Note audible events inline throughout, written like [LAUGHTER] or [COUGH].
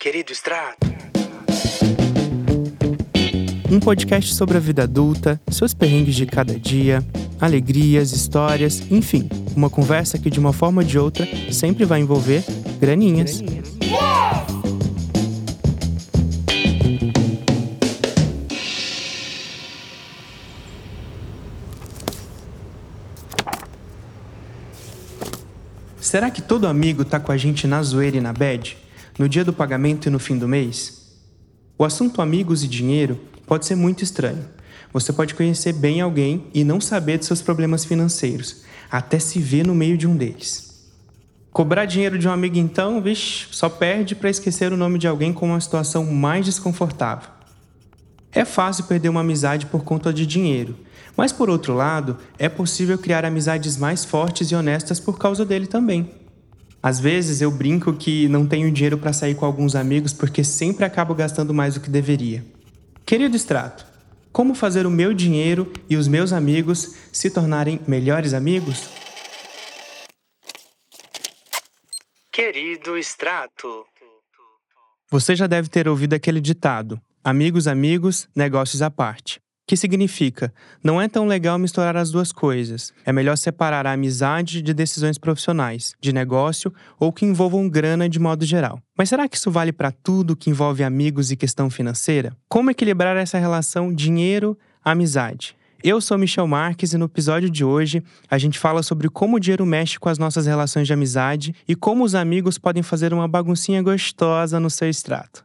Querido Extrato. Um podcast sobre a vida adulta, seus perrengues de cada dia, alegrias, histórias, enfim, uma conversa que de uma forma ou de outra sempre vai envolver graninhas. Será que todo amigo tá com a gente na zoeira e na bad? No dia do pagamento e no fim do mês? O assunto amigos e dinheiro pode ser muito estranho. Você pode conhecer bem alguém e não saber de seus problemas financeiros, até se ver no meio de um deles. Cobrar dinheiro de um amigo, então, vixe, só perde para esquecer o nome de alguém com uma situação mais desconfortável. É fácil perder uma amizade por conta de dinheiro, mas por outro lado, é possível criar amizades mais fortes e honestas por causa dele também. Às vezes eu brinco que não tenho dinheiro para sair com alguns amigos porque sempre acabo gastando mais do que deveria. Querido extrato, como fazer o meu dinheiro e os meus amigos se tornarem melhores amigos? Querido Extrato. Você já deve ter ouvido aquele ditado: amigos, amigos, negócios à parte. Que significa, não é tão legal misturar as duas coisas. É melhor separar a amizade de decisões profissionais, de negócio ou que envolvam grana de modo geral. Mas será que isso vale para tudo que envolve amigos e questão financeira? Como equilibrar essa relação dinheiro-amizade? Eu sou Michel Marques e no episódio de hoje a gente fala sobre como o dinheiro mexe com as nossas relações de amizade e como os amigos podem fazer uma baguncinha gostosa no seu extrato.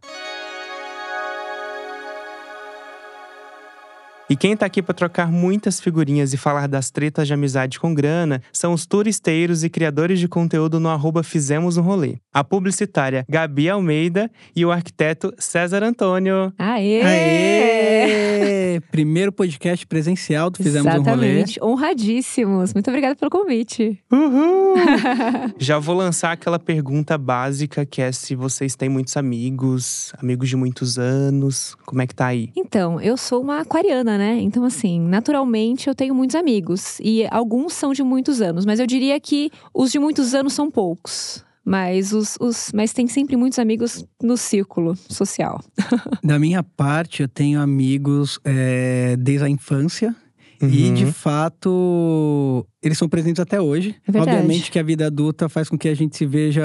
E quem tá aqui para trocar muitas figurinhas e falar das tretas de amizade com grana são os turisteiros e criadores de conteúdo no arroba Fizemos um Rolê. A publicitária Gabi Almeida e o arquiteto César Antônio. Aê! Aê! Primeiro podcast presencial do Fizemos Exatamente. um Rolê. Honradíssimos. Muito obrigada pelo convite. Uhul! [LAUGHS] Já vou lançar aquela pergunta básica que é se vocês têm muitos amigos, amigos de muitos anos. Como é que tá aí? Então, eu sou uma aquariana, né? Então, assim, naturalmente eu tenho muitos amigos. E alguns são de muitos anos, mas eu diria que os de muitos anos são poucos. Mas, os, os, mas tem sempre muitos amigos no círculo social. [LAUGHS] Da minha parte, eu tenho amigos é, desde a infância. E, Uhum. de fato, eles são presentes até hoje. É verdade. Obviamente que a vida adulta faz com que a gente se veja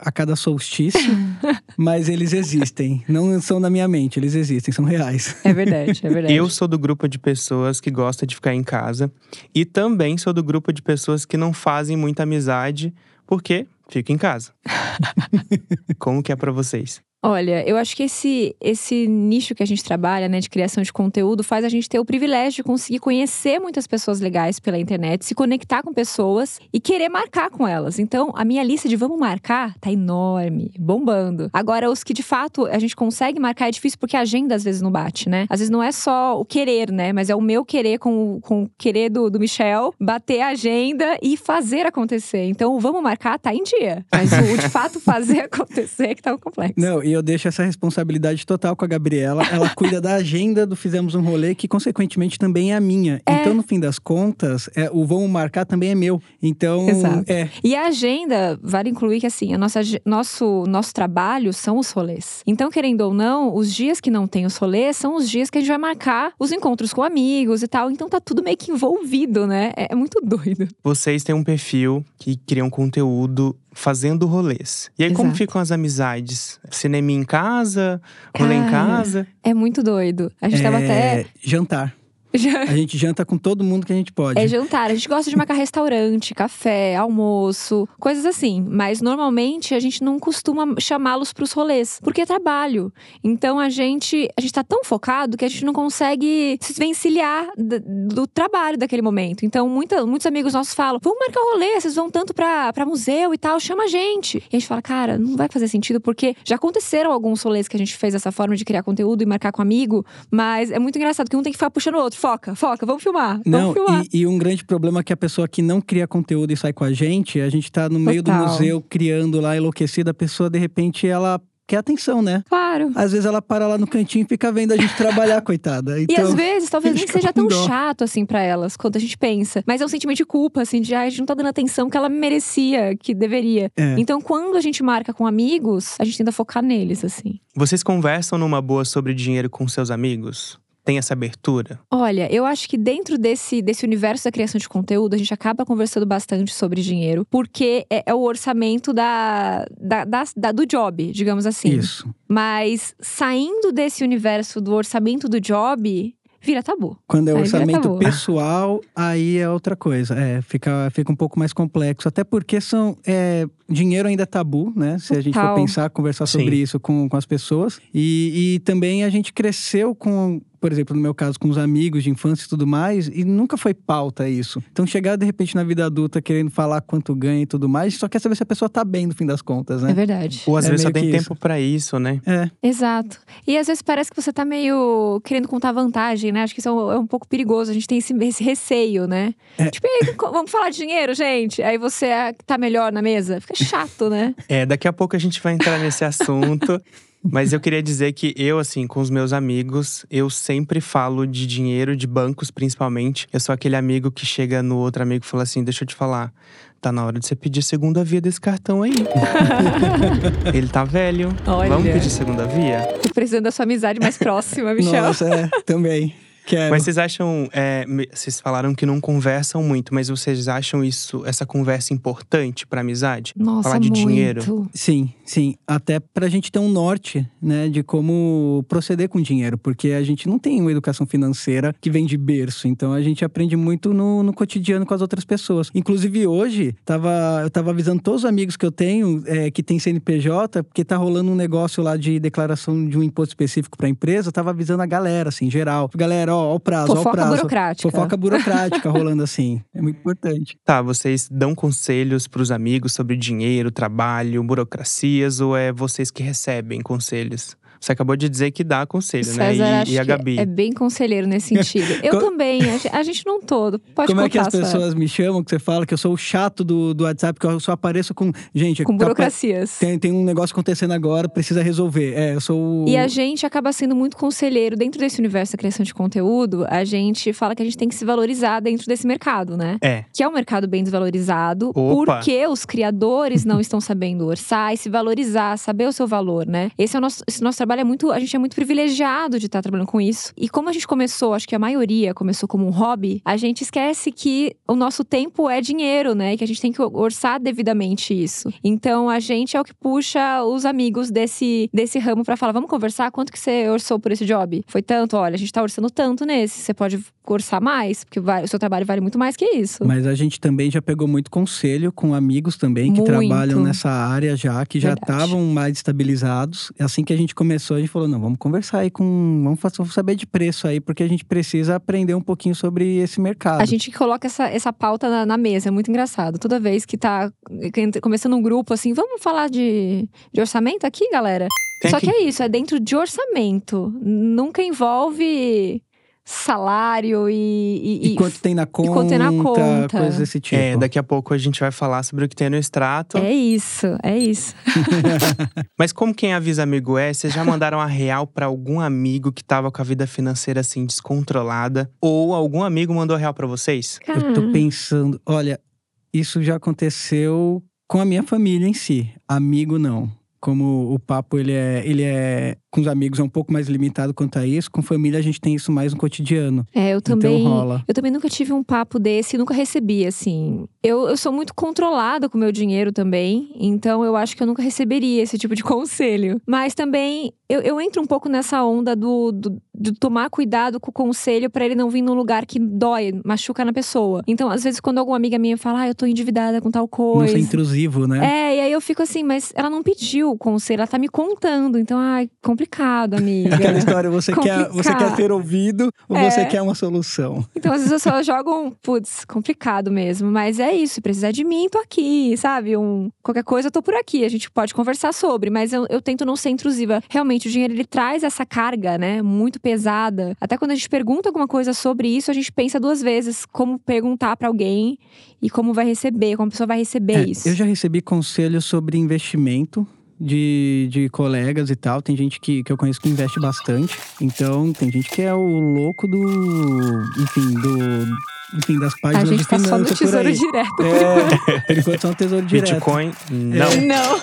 a cada solstício, [LAUGHS] mas eles existem. Não são na minha mente, eles existem, são reais. É verdade, é verdade. Eu sou do grupo de pessoas que gosta de ficar em casa e também sou do grupo de pessoas que não fazem muita amizade porque fico em casa. [LAUGHS] Como que é pra vocês? Olha, eu acho que esse, esse nicho que a gente trabalha, né, de criação de conteúdo, faz a gente ter o privilégio de conseguir conhecer muitas pessoas legais pela internet, se conectar com pessoas e querer marcar com elas. Então, a minha lista de vamos marcar tá enorme, bombando. Agora, os que de fato a gente consegue marcar é difícil porque a agenda às vezes não bate, né? Às vezes não é só o querer, né, mas é o meu querer com, com o querer do, do Michel, bater a agenda e fazer acontecer. Então, o vamos marcar tá em dia. Mas o, de fato fazer [LAUGHS] acontecer que tá o complexo. Não, e eu deixo essa responsabilidade total com a Gabriela. Ela [LAUGHS] cuida da agenda do Fizemos um Rolê, que consequentemente também é a minha. É. Então, no fim das contas, é, o vamos marcar também é meu. Então, Exato. é. E a agenda, vale incluir que assim, a nossa, nosso, nosso trabalho são os rolês. Então, querendo ou não, os dias que não tem os rolês são os dias que a gente vai marcar os encontros com amigos e tal. Então tá tudo meio que envolvido, né? É, é muito doido. Vocês têm um perfil que criam conteúdo fazendo rolês. E aí, como Exato. ficam as amizades? Cinema em casa? Rolê em Cara, casa? É muito doido. A gente tava até. É, [LAUGHS] A gente janta com todo mundo que a gente pode. É jantar. A gente gosta de marcar restaurante, café, almoço, coisas assim. Mas normalmente a gente não costuma chamá-los pros rolês, porque é trabalho. Então a gente, a gente tá tão focado que a gente não consegue se desvencilhar d- do trabalho daquele momento. Então muita, muitos amigos nossos falam: vamos marcar rolê, vocês vão tanto pra museu e tal, chama a gente. E a gente fala: cara, não vai fazer sentido, porque já aconteceram alguns rolês que a gente fez dessa forma de criar conteúdo e marcar com amigo, mas é muito engraçado que um tem que ficar puxando o outro. Foca, foca, vamos filmar. Não, vamos filmar. e, e um grande problema é que a pessoa que não cria conteúdo e sai com a gente, a gente tá no meio Total. do museu criando lá enlouquecida, a pessoa de repente ela quer atenção, né? Claro. Às vezes ela para lá no cantinho e fica vendo a gente trabalhar, [LAUGHS] coitada. E Então, às vezes, talvez a nem gente seja tão dó. chato assim pra elas, quanto a gente pensa. Mas é um sentimento de culpa, assim, de ah, a gente não tá dando atenção que ela merecia, que deveria. É. Então, quando a gente marca com amigos, a gente tenta focar neles, assim. Vocês conversam numa boa sobre dinheiro com seus amigos? Tem essa abertura? Olha, eu acho que dentro desse, desse universo da criação de conteúdo, a gente acaba conversando bastante sobre dinheiro, porque é, é o orçamento da, da, da- da- do job, digamos assim. Isso. Mas saindo desse universo do orçamento do job, vira tabu. Quando é Aí orçamento pessoal, aí é outra coisa. É, fica, fica um pouco mais complexo. Até porque são. é, dinheiro ainda é tabu, né? Se a gente for Total. pensar, conversar Sim. sobre isso com, com as pessoas. E, e também a gente cresceu com. Por exemplo, no meu caso, com os amigos de infância e tudo mais, e nunca foi pauta isso. Então, chegar de repente na vida adulta querendo falar quanto ganha e tudo mais, só quer saber se a pessoa tá bem no fim das contas, É né? verdade. Ou às É vezes só tem tempo pra isso, né? É, Exato. E às vezes parece que você tá meio querendo contar vantagem, né? Acho que isso é um, é um pouco perigoso. A gente tem esse, esse receio, né? É. Tipo, "E aí, co- vamos falar de dinheiro, gente? Aí você é, tá melhor na mesa. Fica chato, né? É, daqui a pouco a gente vai entrar nesse assunto. [LAUGHS] Mas eu queria dizer que eu, assim, com os meus amigos, eu sempre falo de dinheiro, de bancos principalmente. Eu sou aquele amigo que chega no outro amigo e fala assim: deixa eu te falar. Tá na hora de você pedir segunda via desse cartão aí. [LAUGHS] Ele tá velho. Olha. Vamos pedir segunda via? Tô precisando da sua amizade mais próxima, Michel. nossa, é, também. Quero. Mas vocês acham. é, vocês falaram que não conversam muito, mas vocês acham isso, essa conversa importante pra amizade? Nossa, Falar de muito. dinheiro. Sim, sim. Até pra gente ter um norte, né, de como proceder com dinheiro. Porque a gente não tem uma educação financeira que vem de berço. Então a gente aprende muito no, no cotidiano com as outras pessoas. Inclusive hoje, tava, eu tava avisando todos os amigos que eu tenho é, que tem CNPJ, porque tá rolando um negócio lá de declaração de um imposto específico pra empresa. Eu tava avisando a galera, assim, geral. Galera, ó, ó o prazo, ó o Fofoca prazo. burocrática. Fofoca burocrática rolando [LAUGHS] assim. É muito importante. Tá, vocês dão conselhos pros amigos sobre dinheiro, trabalho, burocracias, ou é vocês que recebem conselhos? Você acabou de dizer que dá conselho, né? E, e a Gabi. é bem conselheiro nesse sentido. [LAUGHS] Eu também, a gente, não todo. [LAUGHS] Pode Como contar, é que as pessoas me chamam, que você fala que eu sou o chato do, do WhatsApp, que eu só apareço com. Gente, Com tá- burocracias. tem, tem um negócio acontecendo agora, precisa resolver. É, eu sou o. E a gente acaba sendo muito conselheiro dentro desse universo da criação de conteúdo. A gente fala que a gente tem que se valorizar dentro desse mercado, né? É. Que é um mercado bem desvalorizado, Opa. porque os criadores não estão sabendo orçar e se valorizar, saber o seu valor, né? Esse é o nosso, esse nosso trabalho é muito, a gente é muito privilegiado de estar trabalhando com isso. E como a gente começou, acho que a maioria começou como um hobby, a gente esquece que o nosso tempo é dinheiro, né? E que a gente tem que orçar devidamente isso. Então a gente é o que puxa os amigos desse, desse ramo pra falar: vamos conversar? Quanto que você orçou por esse job? Foi tanto? Olha, a gente tá orçando tanto nesse. Você pode orçar mais, porque vai- o seu trabalho vale muito mais que isso. Mas a gente também já pegou muito conselho com amigos também que Muito. trabalham nessa área já, que já estavam mais estabilizados. Assim que a gente começou, a gente falou: não, vamos conversar aí com. Vamos fa- vamos saber de preço aí, porque a gente precisa aprender um pouquinho sobre esse mercado. A gente que coloca essa, essa pauta na, na mesa, é muito engraçado. Toda vez que tá que- começando um grupo assim, vamos falar de, de orçamento aqui, galera? Tem Só aqui- que é isso, é dentro de orçamento. Nunca envolve salário e. e- E, e- quanto tem na conta, quanto tem na conta. coisas desse tipo. É, daqui a pouco a gente vai falar sobre o que tem no extrato. É isso, é isso. [LAUGHS] Mas como quem avisa amigo é, vocês já mandaram a real pra algum amigo que tava com a vida financeira assim descontrolada? Ou algum amigo mandou a real pra vocês? Eu tô pensando, olha, isso já aconteceu com a minha família em si. Amigo não. Como o papo ele é, ele é com os amigos é um pouco mais limitado quanto a isso, com família a gente tem isso mais no cotidiano. É, eu também. Então rola. Eu também nunca tive um papo desse, nunca recebi, assim. Eu, eu sou muito controlada com o meu dinheiro também, então eu acho que eu nunca receberia esse tipo de [LAUGHS] conselho. Mas também eu, eu entro um pouco nessa onda do, do, de tomar cuidado com o conselho pra ele não vir num lugar que dói, machuca na pessoa. Então, às vezes, quando alguma amiga minha fala, ah, eu tô endividada com tal Não coisa. ser intrusivo, né? É, e aí eu fico assim, mas ela não pediu o conselho, ela tá me contando. Então, ai, complicado, amiga. [LAUGHS] Aquela história, você quer, você quer ser ouvido ou É. você quer uma solução? Então, às vezes eu só jogo um, putz, complicado mesmo. Mas é isso, se precisar de mim, tô aqui, sabe? Um, qualquer coisa, eu tô por aqui. A gente pode conversar sobre, mas eu, eu tento não ser intrusiva. Realmente, o dinheiro, ele traz essa carga, né? Muito pesada. Até quando a gente pergunta alguma coisa sobre isso, a gente pensa duas vezes como perguntar pra alguém e como vai receber, como a pessoa vai receber É, isso. eu já recebi conselhos sobre investimento de, de colegas e tal. Tem gente que, que eu conheço que investe bastante. Então, tem gente que é o louco do. Enfim, do. Enfim, das páginas A gente tá só no tesouro direto. É, por [LAUGHS] enquanto só no tesouro direto. Bitcoin? Não. Não.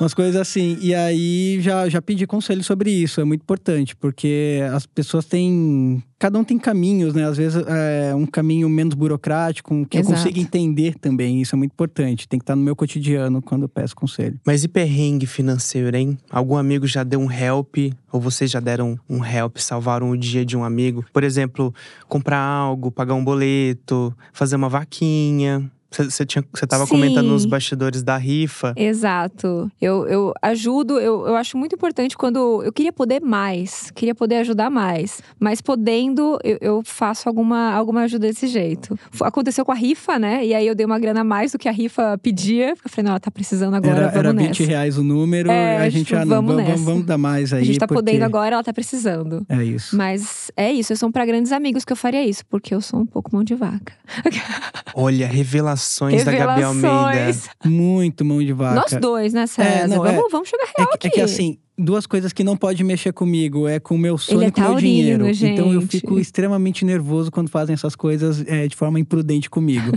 Umas coisas assim. E aí já, já pedi conselho sobre isso. É muito importante, porque as pessoas têm. Cada um tem caminhos, né? Às vezes é um caminho menos burocrático, um que Exato. eu consiga entender também. Isso é muito importante. Tem que estar no meu cotidiano quando eu peço conselho. Mas e perrengue financeiro, hein? Algum amigo já deu um help? Ou vocês já deram um help, salvaram o dia de um amigo? Por exemplo, comprar algo, pagar um boleto, fazer uma vaquinha. Você tava Sim. comentando nos bastidores da rifa. Exato. Eu, eu ajudo, eu, eu acho muito importante quando. Eu queria poder mais, queria poder ajudar mais. Mas podendo, eu, eu faço alguma, alguma ajuda desse jeito. Aconteceu com a rifa, né? E aí eu dei uma grana a mais do que a rifa pedia. Eu falei, não, ela tá precisando agora, era vamos era nessa. 20 reais o número, É, a gente tipo, já não. vamos Vamos, vamos, nessa. vamos dar mais aí. a gente tá porque... podendo agora, ela tá precisando. É isso. Mas é isso, são pra grandes amigos que eu faria isso, porque eu sou um pouco mão de vaca. [LAUGHS] Olha, revelações, da Gabi Almeida. Revelações. Muito mão de vaca. Nós dois, né, César? não, é- vamos, vamos É real que, é aqui. que assim, duas coisas que não pode mexer comigo é com o meu é e com o meu taurino, dinheiro. Então eu gente. fico extremamente nervoso quando fazem essas coisas é, de forma imprudente comigo.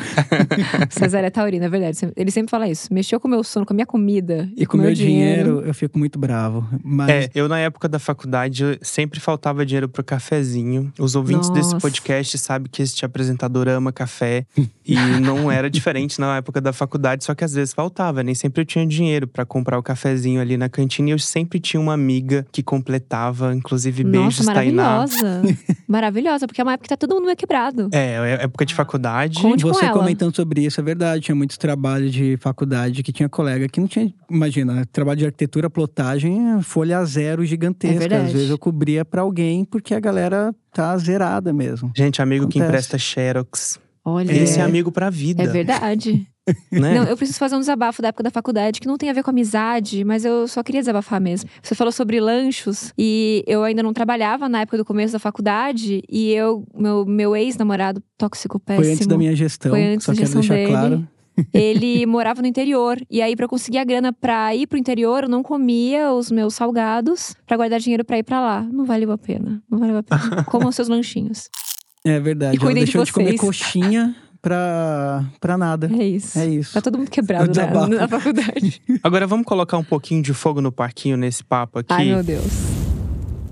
[LAUGHS] César é taurino, é verdade. Ele sempre fala isso. Mexeu com o meu sono, com a minha comida e com o meu dinheiro, eu fico muito bravo. Mas É, eu na época da faculdade sempre faltava dinheiro pro cafezinho. Os ouvintes desse Nossa. podcast sabem que este apresentador ama café e [LAUGHS] não era diferente na época da faculdade, só que às vezes faltava, nem sempre eu tinha dinheiro pra comprar o cafezinho ali na cantina e eu sempre tinha uma amiga que completava, inclusive beijos Nossa, Tainá. maravilhosa. [LAUGHS] maravilhosa, porque é uma época que tá todo mundo meio quebrado. É, é época de faculdade. Conte com você ela. comentando sobre isso, é verdade. Tinha muitos trabalhos de faculdade que tinha colega que não tinha. Imagina, trabalho de arquitetura, plotagem, folha a zero gigantesca. É verdade. Às vezes eu cobria pra alguém porque a galera tá zerada mesmo. Gente, amigo que Acontece. empresta Xerox. Olha. Esse é amigo pra vida. É verdade. Né? Não, eu preciso fazer um desabafo da época da faculdade que não tem a ver com amizade, mas eu só queria desabafar mesmo. Você falou sobre lanchos e eu ainda não trabalhava na época do começo da faculdade e eu, meu, meu ex-namorado tóxico péssimo. Foi antes da minha gestão, Foi antes só da quero gestão deixar dele. claro. [LAUGHS] Ele morava no interior. E aí, pra eu conseguir a grana pra ir pro interior, eu não comia os meus salgados pra guardar dinheiro pra ir pra lá. Não valeu a pena. Não valeu a pena. [LAUGHS] Comam seus lanchinhos. É verdade. E Ela cuidem de deixou de, comer coxinha pra, pra nada. É isso. É isso. Tá todo mundo quebrado na faculdade. [LAUGHS] Agora vamos colocar um pouquinho de fogo no parquinho nesse papo aqui. Ai, meu Deus.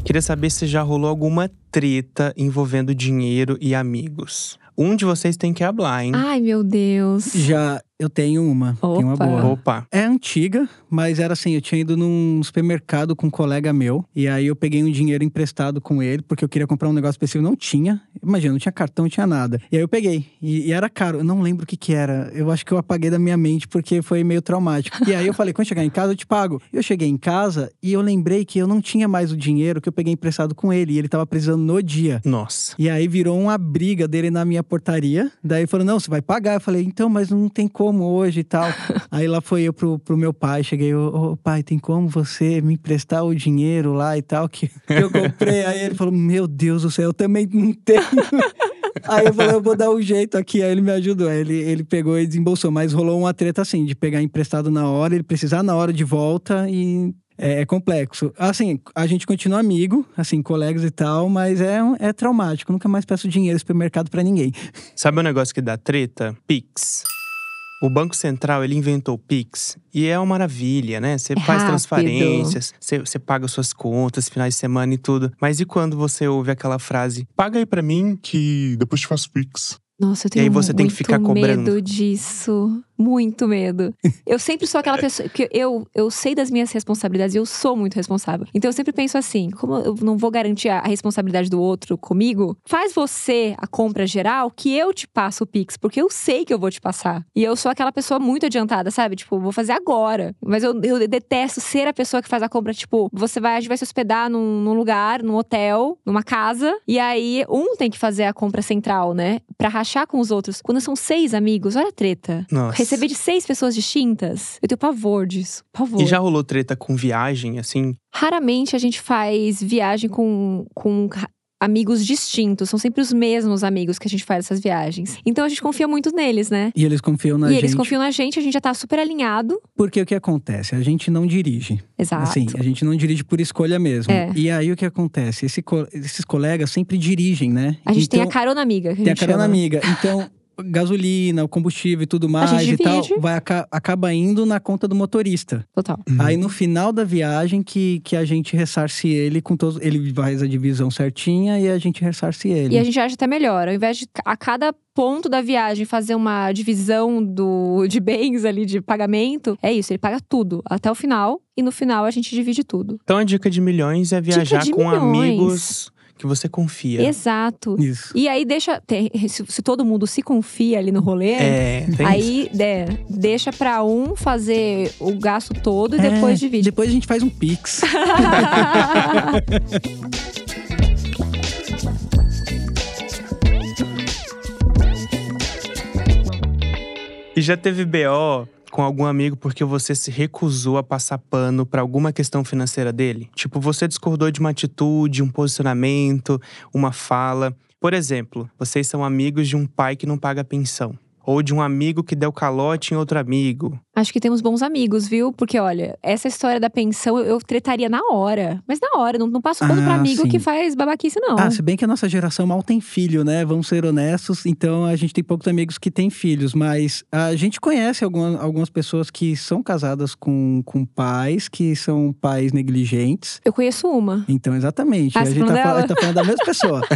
Queria saber se já rolou alguma treta envolvendo dinheiro e amigos. Um de vocês tem que hablar, hein? Ai, meu Deus. Já eu tenho uma. Tenho uma boa. Opa. É antiga, mas era assim, eu tinha ido num supermercado com um colega meu. E aí eu peguei um dinheiro emprestado com ele, porque eu queria comprar um negócio específico. Não tinha. Imagina, não tinha cartão, não tinha nada. E aí eu peguei. E, e era caro. Eu não lembro o que que era. Eu acho que eu apaguei da minha mente, porque foi meio traumático. E aí eu falei, quando chegar em casa, eu te pago. Eu cheguei em casa e eu lembrei que eu não tinha mais o dinheiro que eu peguei emprestado com ele. E ele tava precisando no dia. Nossa. E aí virou uma briga dele na minha portaria. Daí ele falou: não, você vai pagar. Eu falei, então, mas não tem como hoje e tal. [LAUGHS] aí lá foi eu pro, pro meu pai. Cheguei, ô ô, pai, tem como você me emprestar o dinheiro lá e tal que, eu comprei? aí ele falou: Meu Deus do céu, eu também não tenho. [LAUGHS] Aí eu falei, eu vou dar um jeito aqui. Aí ele me ajudou. Aí ele, ele pegou e desembolsou. Mas rolou uma treta assim, de pegar emprestado na hora, ele precisar na hora de volta e. É, é complexo. Assim, a gente continua amigo, assim, colegas e tal, mas é, é traumático. Nunca mais peço dinheiro no supermercado pra ninguém. Sabe um negócio que dá treta? Pix. O Banco Central, ele inventou o Pix. E é uma maravilha, né? Você É faz rápido. transferências, você, você paga suas contas, finais de semana e tudo. Mas e quando você ouve aquela frase, paga aí pra mim? que depois te faço Pix. Nossa, eu E aí tenho você tem que muito ficar cobrando. medo disso. Muito medo. [LAUGHS] Eu sempre sou aquela pessoa que eu, eu sei das minhas responsabilidades e eu sou muito responsável. Então eu sempre penso assim: como eu não vou garantir a responsabilidade do outro comigo, faz você a compra geral que eu te passo o Pix, porque eu sei que eu vou te passar. E eu sou aquela pessoa muito adiantada, sabe? Tipo, vou fazer agora. Mas eu, eu detesto ser a pessoa que faz a compra, tipo, você vai, a gente vai se hospedar num, num lugar, num hotel, numa casa, e aí um tem que fazer a compra central, né? Pra rachar com os outros. Quando são seis amigos, olha a treta. Nossa. Receber de seis pessoas distintas, eu tenho pavor disso. Pavor. E já rolou treta com viagem, assim? Raramente a gente faz viagem com, com amigos distintos, são sempre os mesmos amigos que a gente faz essas viagens. Então a gente confia muito neles, né? E eles confiam na e gente. eles confiam na gente, a gente já tá super alinhado. Porque o que acontece? A gente não dirige. Exato. Assim, a gente não dirige por escolha mesmo. É. E aí o que acontece? Esse co- esses colegas sempre dirigem, né? A gente tem a Então, carona amiga. Que a tem a carona chama. amiga. Então, gasolina, o combustível e tudo mais e tal, vai aca- acaba indo na conta do motorista. Total. Aí no final da viagem que, que a gente ressarce ele com todos. Ele faz a divisão certinha e a gente ressarce ele. E a gente acha até melhor. Ao invés de a cada ponto da viagem fazer uma divisão do, de bens ali, de pagamento, é isso, ele paga tudo até o final. E no final a gente divide tudo. Então a dica de milhões é viajar de com milhões. amigos que você confia. Exato. Isso. E aí deixa. se, se todo mundo se confia ali no rolê. É. Aí é, deixa pra um fazer o gasto todo e depois É, divide. Depois a gente faz um pix. [LAUGHS] E já teve BO com algum amigo porque você se recusou a passar pano pra alguma questão financeira dele? Tipo, você discordou de uma atitude, um posicionamento, uma fala. Por exemplo, vocês são amigos de um pai que não paga pensão. Ou de um amigo que deu calote em outro amigo. Acho que temos bons amigos, viu? Porque, olha, essa história da pensão eu, eu tretaria na hora. Mas na hora, não, não passo pano pra Ah, amigo sim. que faz babaquice, não. Ah, se bem que a nossa geração mal tem filho, né? Vamos ser honestos. Então a gente tem poucos amigos que têm filhos, mas a gente conhece alguma- algumas pessoas que são casadas com, com pais que são pais negligentes. Eu conheço uma. Então, exatamente. Ah, a gente tá, falando, tá falando da mesma pessoa. [LAUGHS]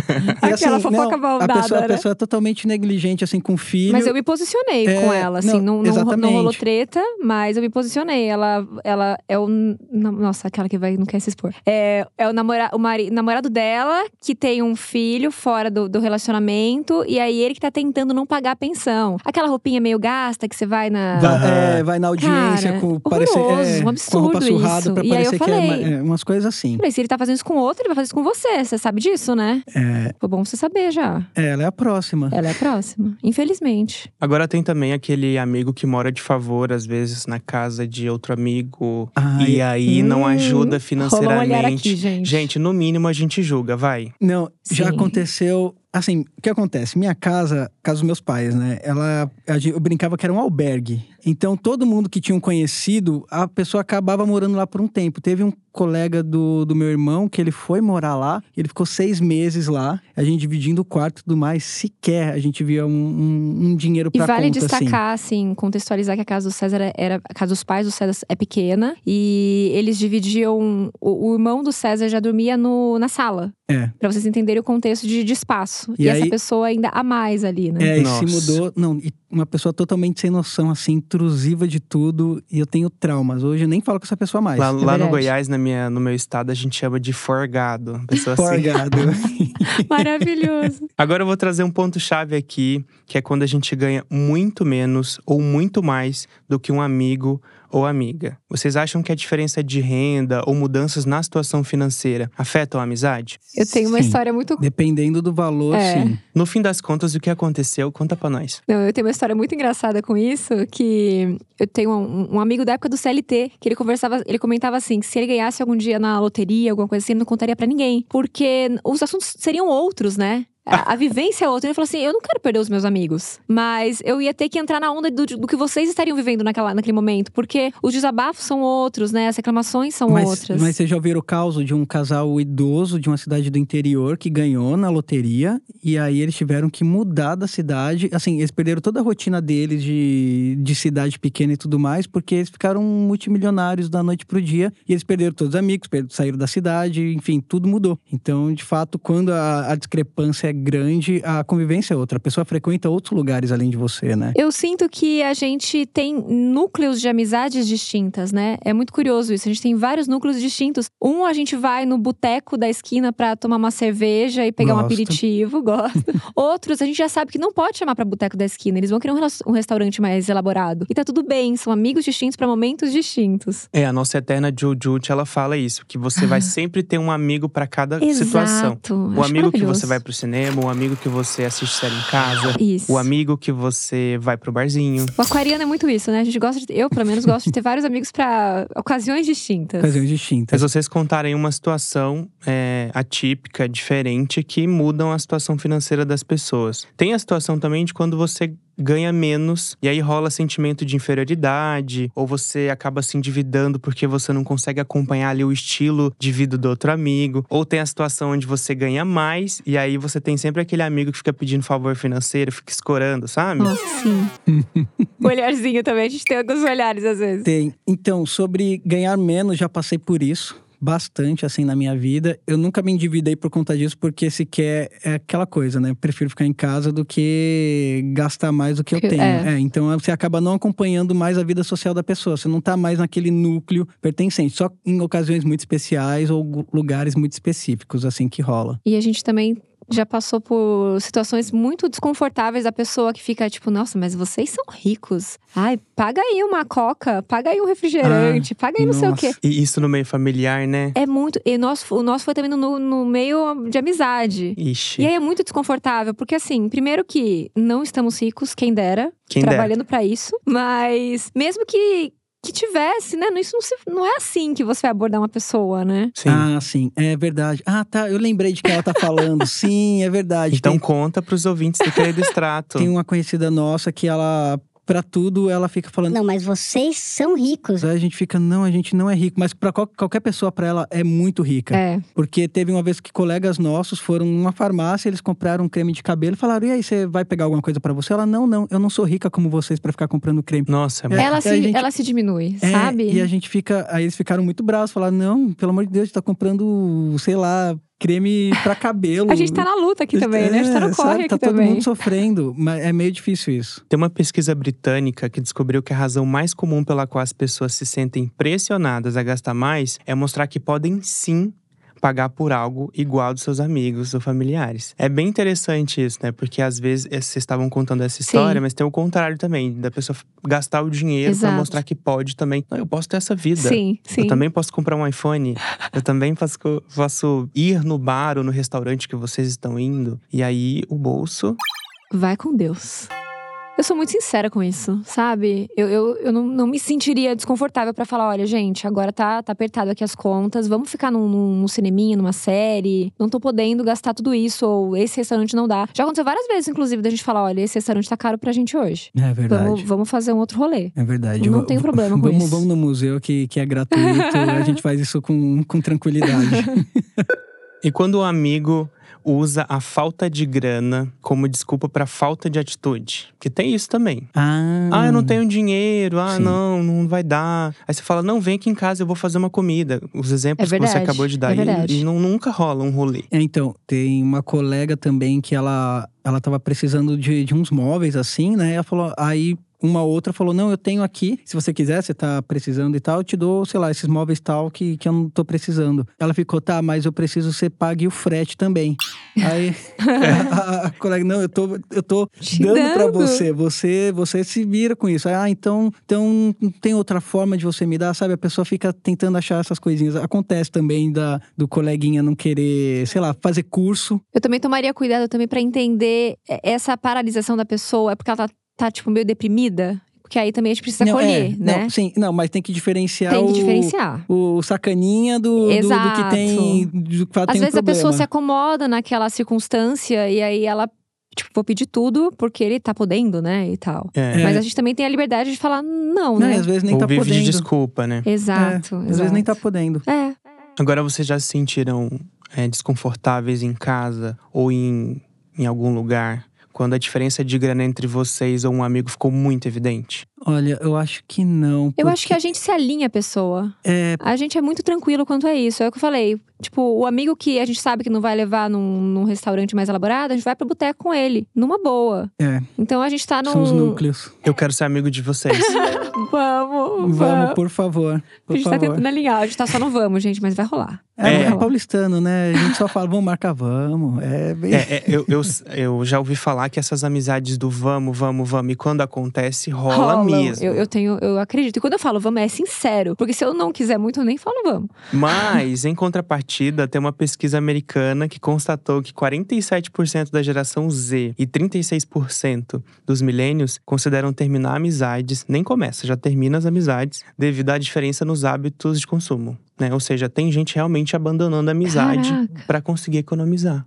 E, Aquela fofoca a maldada, pessoa, né? a pessoa é totalmente negligente, assim, com filho. Mas eu me posicionei É, com ela, assim, não, não, não, não rolou treta, mas eu me posicionei. Ela, ela é o. Nossa, aquela que vai, não quer se expor. É, é o, namora, o mari- namorado dela que tem um filho fora do, do relacionamento, e aí ele que tá tentando não pagar a pensão. Aquela roupinha meio gasta que você vai na. Vai, é, vai na audiência Cara, com parecer, é, um com a roupa absurdo isso. pra E aí eu é, falei- é, umas coisas assim. Falei, se ele tá fazendo isso com outro, ele vai fazer isso com você. Você sabe disso, né? É, Foi bom você saber já. ela é a próxima. Ela é a próxima. Infelizmente. Agora tem também aquele amigo que mora de favor, às vezes, na casa de outro amigo. Ai, e aí não hum, ajuda Rolou um olhar aqui, financeiramente. gente. Gente, no mínimo a gente julga, vai. Não, já Sim. aconteceu. Assim, o que acontece? Minha casa, casa dos meus pais, né? Ela, eu brincava que era um albergue. Então, todo mundo que tinha um conhecido, a pessoa acabava morando lá por um tempo. Teve um colega do, do meu irmão que ele foi morar lá, ele ficou seis meses lá, a gente dividindo o quarto e tudo mais. Sequer a gente via um, um, um dinheiro E pra vale conta, assim. destacar, assim. contextualizar que a casa do César é, era. A casa dos pais do César é pequena. E eles dividiam. O, o irmão do César já dormia no, na sala. É. Pra vocês entenderem o contexto de, de espaço. E, E essa aí- pessoa ainda a mais ali, né? É, e se Nossa. mudou. Não, e uma pessoa totalmente sem noção, assim, intrusiva de tudo. E eu tenho traumas. Hoje eu nem falo com essa pessoa mais. Lá, lá no. Goiás, na minha, no meu estado, a gente chama de forgado. Pessoa assim. Forgado. [LAUGHS] Maravilhoso. Agora eu vou trazer um ponto-chave aqui, que é quando a gente ganha muito menos ou muito mais do que um amigo ou amiga. Vocês acham que a diferença de renda ou mudanças na situação financeira afetam a amizade? Eu tenho uma Sim. história muito. Dependendo do valor, É. sim. No fim das contas, o que aconteceu? Conta pra nós. Não, eu tenho uma história muito engraçada com isso, que eu tenho um, um amigo da época do CLT, que ele conversava, ele comentava assim, que se ele ganhasse algum dia na loteria, alguma coisa assim, ele não contaria pra ninguém. Porque os assuntos seriam outros, né? A, a vivência é outra. Ele falou assim: eu não quero perder os meus amigos. Mas eu ia ter que entrar na onda do, do que vocês estariam vivendo naquela, naquele momento. Porque os desabafos são outros, né? As reclamações são Mas, outras. mas vocês já ouviram o caso de um casal idoso de uma cidade do interior que ganhou na loteria e aí eles tiveram que mudar da cidade. Assim, eles perderam toda a rotina deles de, de cidade pequena e tudo mais, porque eles ficaram multimilionários da noite pro dia e eles perderam todos os amigos, per- saíram da cidade, enfim, tudo mudou. Então, de fato, quando a, a discrepância é grande, a convivência é outra. A pessoa frequenta outros lugares além de você, né? Eu sinto que a gente tem núcleos de amizades distintas, né? É muito curioso isso. A gente tem vários núcleos distintos. Um, a gente vai no boteco da esquina pra tomar uma cerveja e pegar um Gosto. aperitivo, [LAUGHS] gosta. Outros, a gente já sabe que não pode chamar pra boteco da esquina. Eles vão querer um, um restaurante mais elaborado. E tá tudo bem, são amigos distintos pra momentos distintos. É, a nossa eterna Jujut, ela fala isso, que você vai [LAUGHS] sempre ter um amigo pra cada situação. Exato. O Acho amigo que você vai pro cinema, cinema, o amigo que você assiste série em casa, Isso. o amigo que você vai pro barzinho. O aquariano é muito isso, né? A gente gosta de. Eu, pelo menos, gosto de ter vários amigos pra ocasiões distintas. Ocasiões Mas distintas. vocês contarem uma situação é, atípica, diferente, que mudam a situação financeira das pessoas. Tem a situação também de quando você ganha menos e aí rola sentimento de inferioridade, ou você acaba se endividando porque você não consegue acompanhar ali o estilo de vida do outro amigo, ou tem a situação onde você ganha mais e aí você tem sempre aquele amigo que fica pedindo favor financeiro, fica escorando, sabe? Nossa, sim. [LAUGHS] o olharzinho também, a gente tem alguns olhares às vezes. Tem. Então, sobre ganhar menos, já passei por isso. Bastante, assim, na minha vida. Eu nunca me endividei por conta disso, porque sequer é aquela coisa, né? Prefiro ficar em casa do que gastar mais do que eu tenho. é. É, então você acaba não acompanhando mais a vida social da pessoa. Você não tá mais naquele núcleo pertencente. Só em ocasiões muito especiais ou lugares muito específicos, assim, que rola. E a gente também já passou por situações muito desconfortáveis da pessoa que fica tipo, nossa, mas vocês são ricos. Ai, paga aí uma coca, paga aí um refrigerante, paga aí não sei o quê. nossa. E isso no meio familiar, né? É muito. E nosso, o nosso foi também no, no meio de amizade. Ixi. E aí é muito desconfortável, porque assim, primeiro que não estamos ricos, quem dera, Quem dera. trabalhando pra isso, mas mesmo que, que tivesse, né? Isso não, se- não é assim que você vai abordar uma pessoa, né? Sim. Ah, sim, é verdade. Ah, tá. Eu lembrei de que ela tá falando. sim, é verdade. então Tem- conta pros ouvintes do Querido Extrato. Tem uma conhecida nossa que ela, pra tudo, ela fica falando. Não, mas vocês são ricos. Aí a gente fica, não, a gente não é rico. Mas pra qual- qualquer pessoa, pra ela, é muito rica. É. Porque teve uma vez que colegas nossos foram numa farmácia, eles compraram um creme de cabelo e falaram: e aí, você vai pegar alguma coisa pra você? Ela, não, não, eu não sou rica como vocês pra ficar comprando creme. Nossa, é É, Ela, se, gente- ela se diminui, É, sabe? E a gente fica. Aí eles ficaram muito bravos, falaram: não, pelo amor de Deus, a gente tá comprando, sei lá, creme pra cabelo. A gente tá na luta aqui também, né? A gente tá no É, corre sabe? aqui Tá todo também. mundo sofrendo, mas é meio difícil isso. Tem uma pesquisa britânica que descobriu que a razão mais comum pela qual as pessoas se sentem pressionadas a gastar mais é mostrar que podem sim pagar por algo igual dos seus amigos ou familiares. É bem interessante isso, né? Porque às vezes eh, vocês estavam contando essa história, mas tem o contrário também, da pessoa gastar o dinheiro pra Exato. mostrar que pode também. Não, eu posso ter essa vida. Sim, sim. Eu também posso comprar um iPhone. Eu também posso, posso ir no bar ou no restaurante que vocês estão indo. E aí o bolso Vai com Deus. Eu sou muito sincera com isso, sabe? Eu, eu, eu não, não me sentiria desconfortável pra falar: olha, gente, agora tá, tá apertado aqui as contas, vamos ficar num, num, num cineminha, numa série. Não tô podendo gastar tudo isso, ou esse restaurante não dá. Já aconteceu várias vezes, inclusive, da gente falar: olha, esse restaurante tá caro pra gente hoje. É verdade. Vamos, vamos fazer um outro rolê. É verdade. Não Va- tenho problema com vamos, isso. Vamos no museu que, que é gratuito. a gente faz isso com, com tranquilidade. [LAUGHS] [LAUGHS] E quando o amigo usa a falta de grana como desculpa pra falta de atitude. Porque tem isso também. ah, Ah, eu não tenho dinheiro. Ah, Sim. não, não vai dar. Aí você fala, não, vem aqui em casa, eu vou fazer uma comida. Os exemplos É que você acabou de dar. é e- e, não, nunca rola um rolê. É, então, tem uma colega também que ela, ela tava precisando de, de uns móveis assim, né? Ela falou, aí uma outra falou: Não, eu tenho aqui, se você quiser, você tá precisando e tal, eu te dou, sei lá, esses móveis tal que, que eu não tô precisando. Ela ficou, tá, mas eu preciso que você pague o frete também. [LAUGHS] Aí a, a- a colega, não, eu tô, eu tô Te dando pra dando. você, você, você se vira com isso. Ah, então, então tem outra forma de você me dar, sabe? A pessoa fica tentando achar essas coisinhas. Acontece também da, do coleguinha não querer, sei lá, fazer curso. Eu também tomaria cuidado também pra entender é, essa paralisação da pessoa. É porque ela tá, tá, tipo, meio deprimida. Porque aí também a gente precisa Não, acolher, é, né? Não, sim, não, mas tem que diferenciar Tem que o- diferenciar. O, sacaninha do, do, do que tem. Do que Às tem um vezes a pessoa se acomoda naquela circunstância e aí ela, tipo, vou pedir tudo porque ele tá podendo, né? E tal. É. Mas a gente também tem a liberdade de falar não, Não, né? às vezes nem Ou tá vive podendo. de desculpa, né? Exato, É, exato. Às vezes nem tá podendo. É. Agora vocês já se sentiram é, desconfortáveis em casa ou em, em algum lugar quando a diferença de grana entre vocês ou um amigo ficou muito evidente? Olha, eu acho que não. Eu acho que porque- a gente se alinha a pessoa. É, A gente é muito tranquilo quanto a isso. É o que eu falei. Tipo, o amigo que a gente sabe que não vai levar num, num restaurante mais elaborado, a gente vai pro boteco com ele, numa boa. é, Então a gente tá num. são os núcleos. Eu quero ser amigo de vocês. [LAUGHS] Vamos, Vamos, por favor. A Por gente tá favor. tentando alinhar. A gente tá só no vamos, gente, mas vai rolar. É, É. é paulistano, né? A gente só fala, vamos marcar, vamos. É bem. É, é, eu, eu, eu já ouvi falar que essas amizades do vamos, vamos, vamos, e quando acontece, rola, Rola. Falam. mesmo. Eu, eu tenho, eu acredito. E quando eu falo vamos, é sincero. Porque se eu não quiser muito, eu nem falo vamos. Mas, [LAUGHS] em contrapartida, tem uma pesquisa americana que constatou que 47% da geração Z e 36% dos milênios consideram terminar amizades, nem começa, já termina as amizades, devido à diferença nos hábitos de consumo. Né? Ou seja, tem gente realmente abandonando a amizade para conseguir economizar.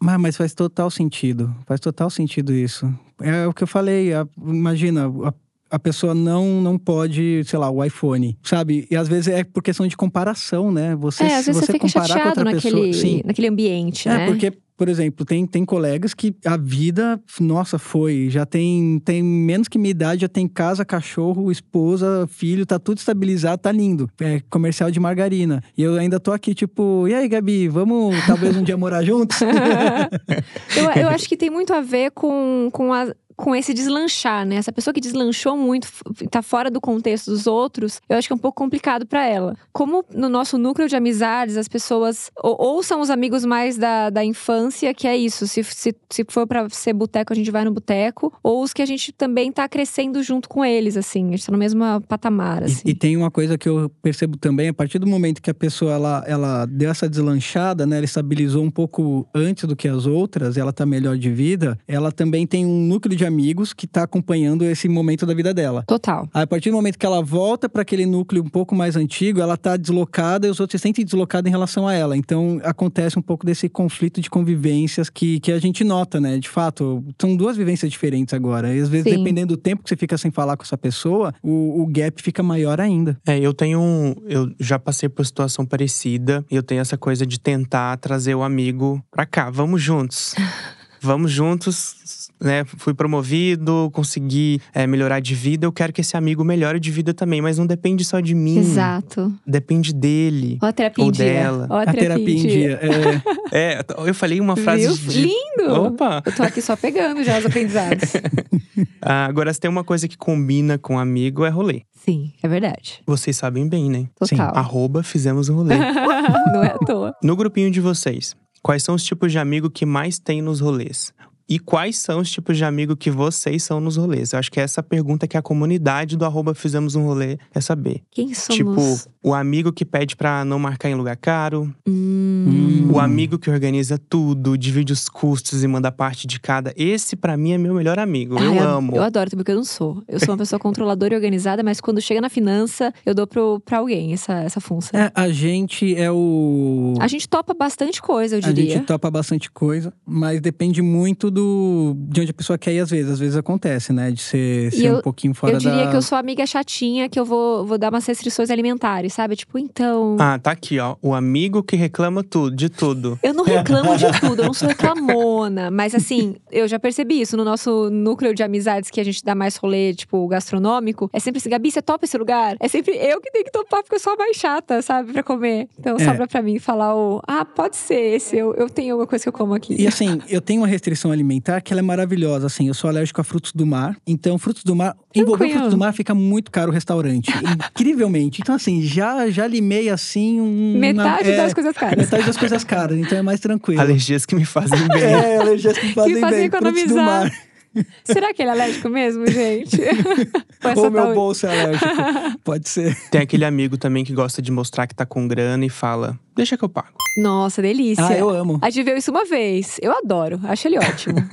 Mas, mas faz total sentido. Faz total sentido isso. É o que eu falei. a- imagina, a, a pessoa não, não pode, sei lá, o iPhone, sabe? E às vezes é por questão de comparação, né? Você, é, às se vezes você, você fica comparar com chateado outra naquele, pessoa. Sim. naquele ambiente, É, né? porque, por exemplo, tem, tem colegas que a vida, nossa, foi. Já tem, tem menos que minha idade, já tem casa, cachorro, esposa, filho, tá tudo estabilizado, tá lindo. É comercial de margarina. E eu ainda tô aqui, tipo, e aí, Gabi, vamos talvez um dia morar juntos? [LAUGHS] eu, eu acho que tem muito a ver com, com, a- com esse deslanchar, né? Essa pessoa que deslanchou muito, tá fora do contexto dos outros, eu acho que é um pouco complicado pra ela. Como no nosso núcleo de amizades, as pessoas ou, ou são os amigos mais da, da infância, que é isso. Se, se, se for pra ser boteco, a gente vai no boteco. Ou os que a gente também tá crescendo junto com eles, assim. A gente tá no mesmo patamar, assim. E, e tem uma coisa que eu percebo também, a partir do momento que a pessoa ela, ela deu essa deslanchada, né? Ela estabilizou um pouco antes do que as outras, ela tá melhor de vida, ela também tem um núcleo de amigos que tá acompanhando esse momento da vida dela. Total. Aí, a partir do momento que ela volta para aquele núcleo um pouco mais antigo, ela tá deslocada e os outros se sentem deslocados em relação a ela. Então, acontece um pouco desse conflito de convivências que, que a gente nota, né? De fato, são duas vivências diferentes agora. E às vezes, Sim. dependendo do tempo que você fica sem falar com essa pessoa, o, o gap fica maior ainda. É, eu tenho um. Eu já passei por situação parecida e eu tenho essa coisa de tentar trazer o amigo pra cá. Vamos juntos. [LAUGHS] Vamos juntos, né? Fui promovido, consegui é, melhorar de vida. Eu quero que esse amigo melhore de vida também, mas não depende só de mim. Exato. Depende dele. Ó a terapia Ou em dia. dela. Ó a A terapia, terapia em dia. É, [LAUGHS] É, eu falei uma frase Viu? de. Lindo! Opa! Eu tô aqui só pegando já os aprendizados. [LAUGHS] Ah, agora, se tem uma coisa que combina com amigo, é rolê. Sim, é verdade. Vocês sabem bem, né? Total. Arroba, fizemos um rolê. [LAUGHS] Não é à toa. No grupinho de vocês, quais são os tipos de amigo que mais tem nos rolês? E quais são os tipos de amigo que vocês são nos rolês? Eu acho que é essa pergunta que a comunidade do arroba fizemos um rolê quer saber. Quem somos? Tipo, o amigo que pede pra não marcar em lugar caro, Hum, o amigo que organiza tudo, divide os custos e manda parte de cada. Esse, pra mim, é meu melhor amigo. ai, eu ad- amo. Eu adoro também, porque eu não sou. Eu sou uma pessoa controladora e organizada, mas quando chega na finança, eu dou pro, pra alguém essa, essa função. é, a gente é o. A gente topa bastante coisa, eu A diria. gente topa bastante coisa, mas depende muito do de onde a pessoa quer ir às vezes. Às vezes acontece, né? De ser, ser eu- um pouquinho fora eu diria da. que eu sou amiga chatinha, que eu vou, vou dar umas restrições alimentares, sabe? Tipo, então. Ah, tá aqui, ó. O amigo que reclama tudo, de tudo. Eu não reclamo de tudo, eu não sou reclamona. Mas assim, eu já percebi isso no nosso núcleo de amizades que a gente dá mais rolê, tipo, gastronômico. É sempre assim, Gabi, você topa esse lugar? É sempre eu que tenho que topar, porque eu sou a mais chata, sabe, pra comer. Então É. sobra pra mim falar o. Ah, pode ser esse, eu, eu tenho alguma coisa que eu como aqui. E assim, eu tenho uma restrição alimentar que ela é maravilhosa. Assim, eu sou alérgico a frutos do mar. Então, frutos do mar. Envolver frutos do mar fica muito caro o restaurante. Incrivelmente. Então, assim, já, já limei assim um. Metade uma- é, das coisas caras. Metade das coisas caras. Então é mais tranquilo. Alergias que me fazem [LAUGHS] bem. É, alergias que fazem fazem bem. Frutos do economizar. mar. Será que ele é alérgico mesmo, gente? [LAUGHS] Ou é meu tal- bolso é alérgico. [LAUGHS] Pode ser. Tem aquele amigo também que gosta de mostrar que tá com grana e fala: Deixa que eu pago. Nossa, delícia. Ah, eu amo. A gente viu isso uma vez. Eu adoro. Acho ele ótimo. [LAUGHS]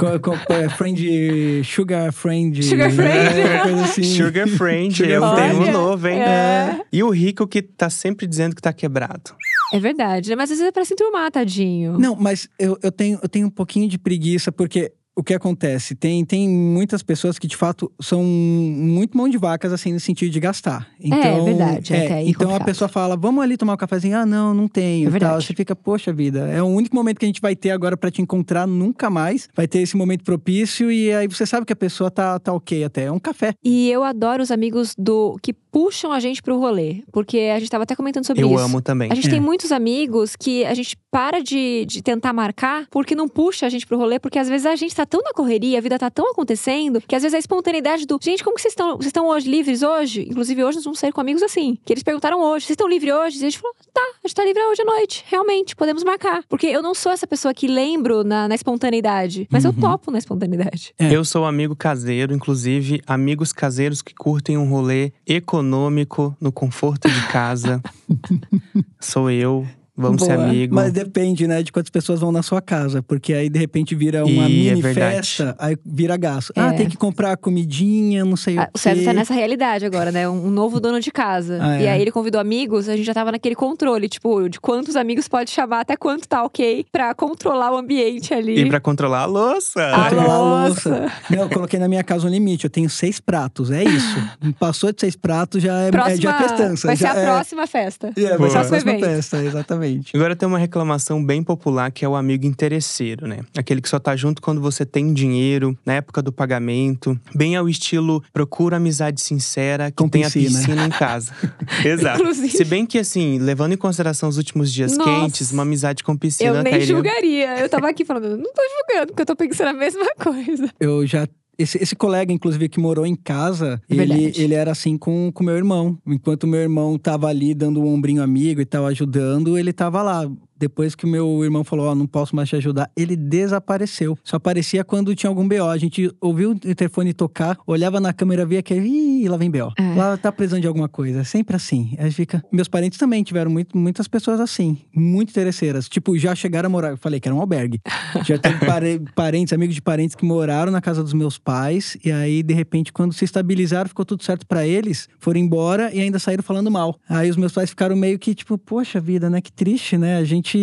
É, friend. Sugar friend. Sugar friend. É, coisa assim. Sugar Friend, Sugar eu tenho um novo, hein? é. E o rico que tá sempre dizendo que tá quebrado. É verdade, né? Mas às vezes é pra se enturmar, tadinho. Não, mas eu, eu, tenho, eu tenho um pouquinho de preguiça, porque o que acontece? Tem, tem muitas pessoas que, de fato, são muito mão de vacas, assim, no sentido de gastar. Então, verdade, é é, até aí então a pessoa fala, vamos ali tomar um cafezinho. Ah, não, não tenho. É e tal. verdade. Você fica, poxa vida, é o único momento que a gente vai ter agora pra te encontrar, nunca mais. Vai ter esse momento propício e aí você sabe que a pessoa tá, tá ok até. É um café. E eu adoro os amigos do que puxam a gente pro rolê. Porque a gente tava até comentando sobre eu isso. amo também. A gente É. tem muitos amigos que a gente para de, de tentar marcar porque não puxa a gente pro rolê, porque às vezes a gente tá tão na correria, a vida tá tão acontecendo, que às vezes a espontaneidade do gente, como que vocês estão? Vocês estão hoje livres hoje? Inclusive, hoje nós vamos sair com amigos assim. Que eles perguntaram hoje: vocês estão livres hoje? E a gente falou: tá, a gente tá livre hoje à noite. Realmente, podemos marcar. Porque eu não sou essa pessoa que lembro na, na espontaneidade, mas eu Uhum. topo na espontaneidade. É. Eu sou amigo caseiro, inclusive amigos caseiros que curtem um rolê econômico no conforto de casa. [LAUGHS] sou eu. Vamos ser Boa. amigos. Mas depende, né, de quantas pessoas vão na sua casa. Porque aí, de repente, vira uma Ih, é mini verdade. festa, aí vira gasto. É. Ah, tem que comprar comidinha, não sei Ah, o O César quê. tá nessa realidade agora, né? Um novo dono de casa. Ah, E é? aí ele convidou amigos, a gente já tava naquele controle, tipo, de quantos amigos pode chamar, até quanto tá ok, pra controlar o ambiente ali. E pra controlar a louça. A uma louça. Não, eu coloquei na minha casa um limite. Eu tenho seis pratos, é isso. [LAUGHS] Passou de seis pratos, já é, é- Próxima, já é festança. vai ser já a é, próxima festa. É, vai ser a próxima Evento. festa, exatamente. Agora tem uma reclamação bem popular que é o amigo interesseiro, né? Aquele que só tá junto quando você tem dinheiro, na época do pagamento. Bem ao estilo procura amizade sincera que Com tem a piscina. piscina em casa. [LAUGHS] Exato. Inclusive. Se bem que, assim, levando em consideração os últimos dias Nossa. quentes, uma amizade com piscina Eu nem cairia. julgaria. Eu tava aqui falando, não tô julgando, porque eu tô pensando a mesma coisa. Eu já. Esse, esse colega, inclusive, que morou em casa, É ele, ele era assim com o meu irmão. Enquanto meu irmão tava ali dando um ombrinho amigo e tal, ajudando, ele tava lá. Depois que o meu irmão falou, ó, não posso mais te ajudar, ele desapareceu. Só aparecia quando tinha algum BO. A gente ouviu o telefone tocar, olhava na câmera, via que, ih, lá vem BO. É. Lá tá precisando de alguma coisa. É sempre assim. Aí fica. Meus parentes também tiveram muito, muitas pessoas assim, muito interesseiras. Tipo, já chegaram a morar. Eu falei que era um albergue. [LAUGHS] Já teve pare- parentes, amigos de parentes que moraram na casa dos meus pais. E aí, de repente, quando se estabilizaram, ficou tudo certo pra eles, foram embora e ainda saíram falando mal. Aí os meus pais ficaram meio que, tipo, poxa vida, né? Que triste, né? A gente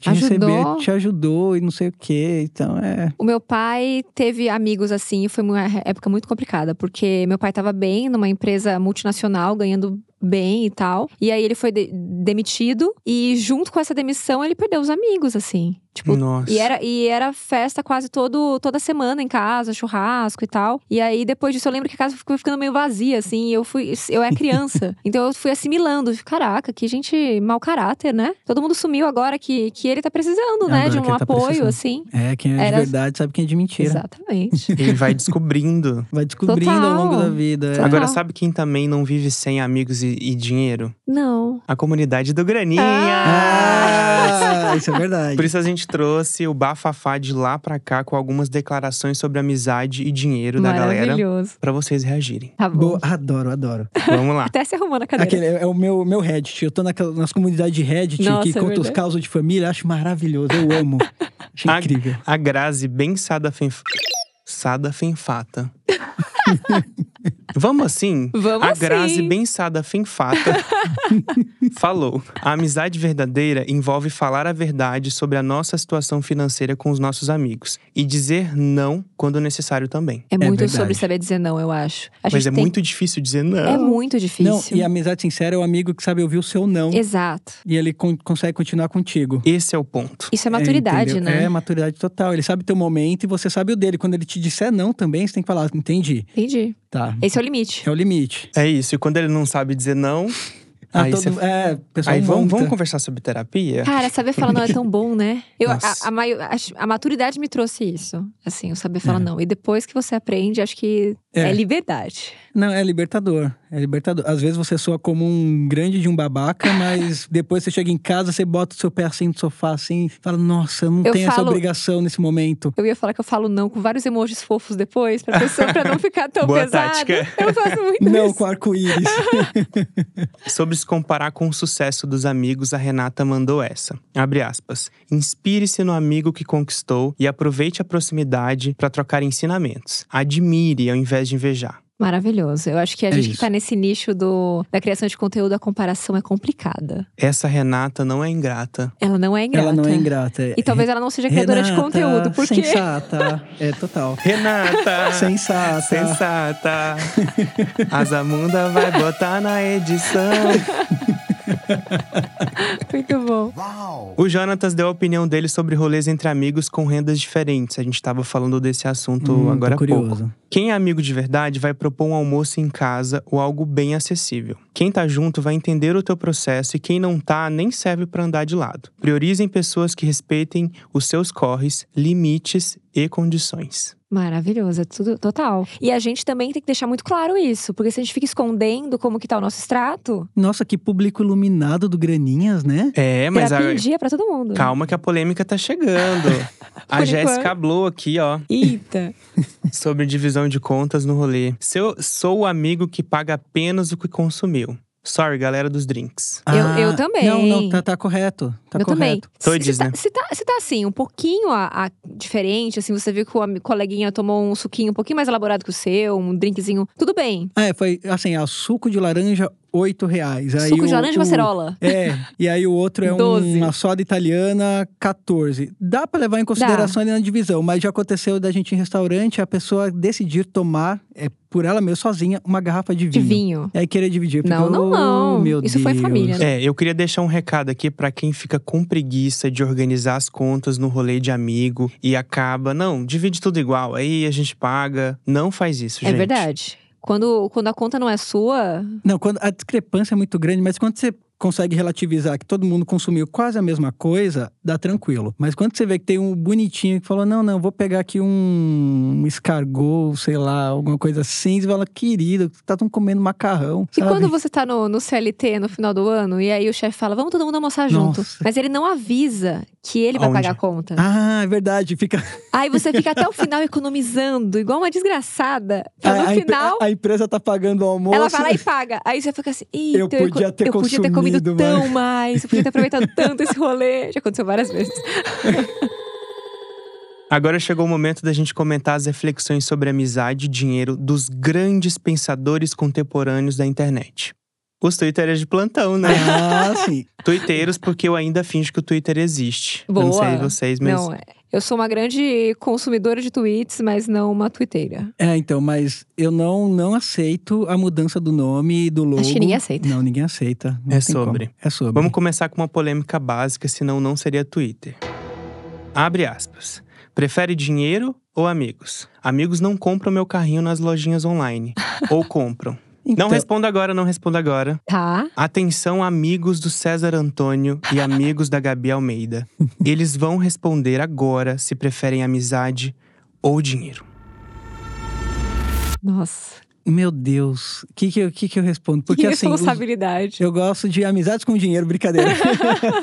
te Ajudou. recebeu, te ajudou e não sei o quê. Então é. O meu pai teve amigos assim, foi uma época muito complicada, porque meu pai tava bem numa empresa multinacional, ganhando bem e tal. E aí ele foi de- demitido e junto com essa demissão ele perdeu os amigos assim. Tipo, Nossa. E era, e era festa quase todo, toda semana em casa, churrasco e tal. E aí, depois disso, eu lembro que a casa ficou ficando meio vazia, assim. E eu fui. Eu era criança. [LAUGHS] então eu fui assimilando. Caraca, que gente mau caráter, né? Todo mundo sumiu agora que, que ele tá precisando, né? Agora De um tá apoio, precisando. assim. É, quem é Era- de verdade sabe quem é de mentira. Exatamente. [LAUGHS] Ele vai descobrindo. Vai descobrindo ao longo Total. da vida. é. Total. Agora, sabe quem também não vive sem amigos e, e dinheiro? Não. A comunidade do Graninha! Ah, isso é verdade. Por isso a gente trouxe o bafafá de lá pra cá com algumas declarações sobre amizade e dinheiro da galera Maravilhoso. pra vocês reagirem. Tá bom. Boa, adoro, adoro. Vamos lá. Até se arrumou na cadeira. Aquele é, é o meu, meu Reddit. Eu tô naquela- nas comunidades de Reddit Nossa, que é conta os causos de família. Acho maravilhoso. Eu amo. [LAUGHS] Achei A- incrível. A Grazi bem sada fenf... Sada fenfata. [LAUGHS] Vamos assim? Vamos A Grazi assim. bem sada fenfata [LAUGHS] falou: A amizade verdadeira envolve falar a verdade sobre a nossa situação financeira com os nossos amigos e dizer não quando necessário também. É muito verdade. sobre saber dizer não, eu acho. A Mas é tem- muito difícil dizer não. É muito difícil. Não, e a amizade sincera é o amigo que sabe ouvir o seu não. Exato. E ele con- consegue continuar contigo. Esse é o ponto. Isso é maturidade, entendeu? né? É, maturidade total. Ele sabe teu momento e você sabe o dele. Quando ele te disser não também, você tem que falar, entendi. Entendi. Tá. Esse é o limite. É o limite. É isso. E quando ele não sabe dizer não, Ah, aí todo, você. É, Aí vamos, vamos conversar sobre terapia? Cara, saber falar não é tão bom, né? Eu, a, a, acho- a maturidade me trouxe isso. Assim, o saber falar É. não. E depois que você aprende, acho que é, É. liberdade. Não, é libertador. É libertador. Às vezes você soa como um grande de um babaca, [LAUGHS] mas depois você chega em casa, você bota o seu pé assim no sofá, assim, e fala, nossa, eu não Eu tenho essa falo- obrigação nesse momento. Eu ia falar que eu falo não com vários emojis fofos depois, pra pessoa pra não ficar tão Boa pesado. tática. Eu faço muito [LAUGHS] Não isso. com arco-íris. [LAUGHS] Sobre se comparar com o sucesso dos amigos, a Renata mandou essa. Abre aspas. Inspire-se no amigo que conquistou e aproveite a proximidade para trocar ensinamentos. Admire ao invés de invejar. Maravilhoso. Eu acho que a É gente que isso. tá nesse nicho do, da criação de conteúdo, a comparação é complicada. Essa Renata não é ingrata. Ela não é ingrata. Ela não é ingrata. E talvez ela não seja criadora de Renata, conteúdo, porque Sensata. É total. [LAUGHS] Renata! Sensata. Sensata! [LAUGHS] A Zamunda vai botar na edição. [LAUGHS] [LAUGHS] muito bom. O Jonatas deu a opinião dele sobre rolês entre amigos com rendas diferentes. A gente tava falando desse assunto Hum, agora há pouco. Quem é amigo de verdade vai propor um almoço em casa ou algo bem acessível. Quem tá junto vai entender o teu processo e quem não tá nem serve pra andar de lado. Priorizem pessoas que respeitem os seus corres, limites e condições. Maravilhoso, é tudo total. E a gente também tem que deixar muito claro isso, porque se a gente fica escondendo como que tá o nosso extrato, Nossa, que público iluminado do Graninhas, né? É, mas terapia a- em dia pra todo mundo. calma que a polêmica tá chegando. [LAUGHS] a Jéssica. Blow aqui, ó, Eita. sobre divisão de contas no rolê. Se eu sou o amigo que paga apenas o que consumiu. Sorry, galera dos drinks. Eu- eu também. Não, não, tá, tá correto. Tá eu também. correto. Todes, se, tá, né? se, tá, se tá assim, um pouquinho a, a- diferente, assim, você viu que o coleguinha tomou um suquinho um pouquinho mais elaborado que o seu, um drinkzinho, tudo bem. É, foi assim, a suco de laranja, oito reais. Aí Suco de laranja com o- acerola. É, e aí o outro é um- uma soda italiana, 14. Dá pra levar em consideração ali na divisão, mas já aconteceu da gente ir em restaurante, a pessoa decidir tomar, é, por ela mesma, sozinha, uma garrafa de De vinho. vinho. E aí querer dividir. Não, Fica, não, "Oh, não. Meu Isso foi Deus." família, né? É, eu queria deixar um recado aqui pra quem fica com preguiça de organizar as contas no rolê de amigo e acaba, não, divide tudo igual, aí a gente paga. Não faz isso, É gente. verdade. Quando, quando a conta não é sua, Não, quando a discrepância é muito grande, mas quando você consegue relativizar que todo mundo consumiu quase a mesma coisa, dá tranquilo. Mas quando você vê que tem um bonitinho que falou, não, não, vou pegar aqui um escargot, sei lá, alguma coisa assim, você fala, querido, tá tão comendo macarrão, E sabe? quando você tá no, no CLT no final do ano, e aí o chefe fala, vamos todo mundo almoçar junto. Nossa. Mas ele não avisa que ele vai Aonde? pagar a conta. Ah, é verdade, fica... [LAUGHS] Aí você fica até o final economizando, igual uma desgraçada. Pra a, no a empre- final, a- empresa tá pagando o almoço. ela vai lá e paga. Aí você fica assim, Eita, Eu podia ter eu podia ter comido consumido tão mais. Eu podia ter aproveitado tanto esse rolê. Já aconteceu várias vezes. [LAUGHS] Agora chegou o momento da gente comentar as reflexões sobre amizade e dinheiro dos grandes pensadores contemporâneos da internet. Os twitters de plantão, né? Ah, sim. [LAUGHS] Twitteiros, porque eu ainda finjo que o Twitter existe. Eu Boa. não sei vocês, mas. Não, é. eu sou uma grande consumidora de tweets, mas não uma twitteira. É, então, mas eu não, não aceito a mudança do nome e do logo. Acho que ninguém aceita. Não, ninguém aceita. Não É tem como. sobre. É sobre. Vamos começar com uma polêmica básica, senão não seria Twitter. Abre aspas. Prefere dinheiro ou amigos? Amigos não compram meu carrinho nas lojinhas online. [LAUGHS] ou compram. Não Então- responda agora, não responda agora. Tá? Atenção, amigos do César Antônio e amigos da Gabi Almeida. [LAUGHS] Eles vão responder agora se preferem amizade ou dinheiro. Nossa. Meu Deus, o que que, eu- que que eu respondo? Porque que [LAUGHS] assim, os- responsabilidade. eu gosto de amizades com dinheiro, brincadeira.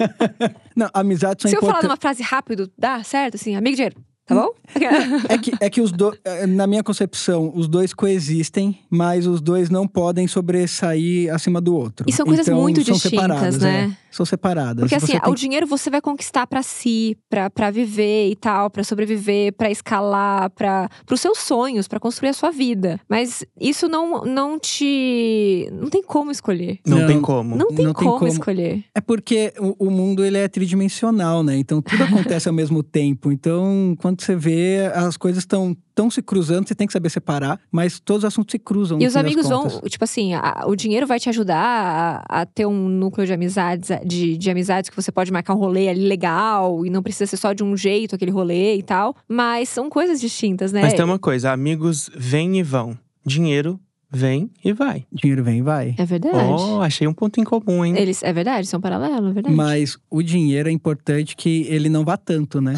[LAUGHS] não, amizades são Se eu falar numa frase rápido, dá certo? Assim, amigo dinheiro, tá bom? [LAUGHS] É que, é que os dois, na minha concepção, os dois coexistem, mas os dois não podem sobressair acima do outro. E são coisas Então, muito são distintas, separadas, né? é. São separadas. Porque assim, Você tem o dinheiro você vai conquistar pra si, pra pra viver e tal, pra sobreviver, pra escalar, para os seus sonhos, pra construir a sua vida. Mas isso não não te não tem como escolher. Não, Não. tem como. Não tem, Não tem como, como. escolher. É porque o, o mundo ele é tridimensional, né? Então tudo acontece ao mesmo tempo. Então, quando você vê, as coisas estão tão se cruzando, você tem que saber separar, mas todos os assuntos se cruzam. E os amigos vão, tipo assim, a- o dinheiro vai te ajudar a, a ter um núcleo de amizades, de, de amizades que você pode marcar um rolê ali legal e não precisa ser só de um jeito aquele rolê e tal. Mas são coisas distintas, né? Mas tem uma coisa: amigos vêm e vão. Dinheiro vem e vai. Dinheiro vem e vai. É verdade. Oh, achei um ponto em comum, hein? Eles, é verdade, são paralelos, é verdade. Mas o dinheiro é importante que ele não vá tanto, né?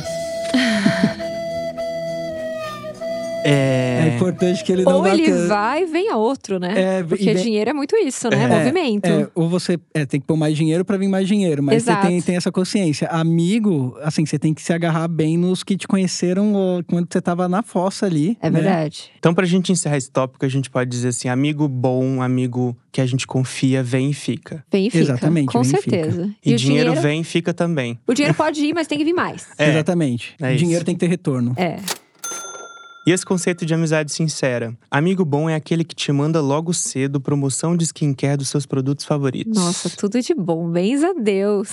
É, É. importante que ele não Ou ele vai e vem a outro, né? É, Porque vem- dinheiro é muito isso, né? É, Movimento. É, ou você é, tem que pôr mais dinheiro pra vir mais dinheiro, mas Exato. você tem, tem essa consciência. Amigo, assim, você tem que se agarrar bem nos que te conheceram quando você tava na fossa ali. É né? verdade. Então, pra gente encerrar esse tópico, a gente pode dizer assim: amigo bom, amigo que a gente confia, vem e fica. Vem e fica. Exatamente, Com vem e fica. certeza. E, o dinheiro, vem e fica também. O dinheiro pode ir, mas tem que vir mais. É. Exatamente. É isso. dinheiro tem que ter retorno. É. E esse conceito de amizade sincera? Amigo bom é aquele que te manda logo cedo promoção de skincare dos seus produtos favoritos. Nossa, tudo de bom. Bens a Deus.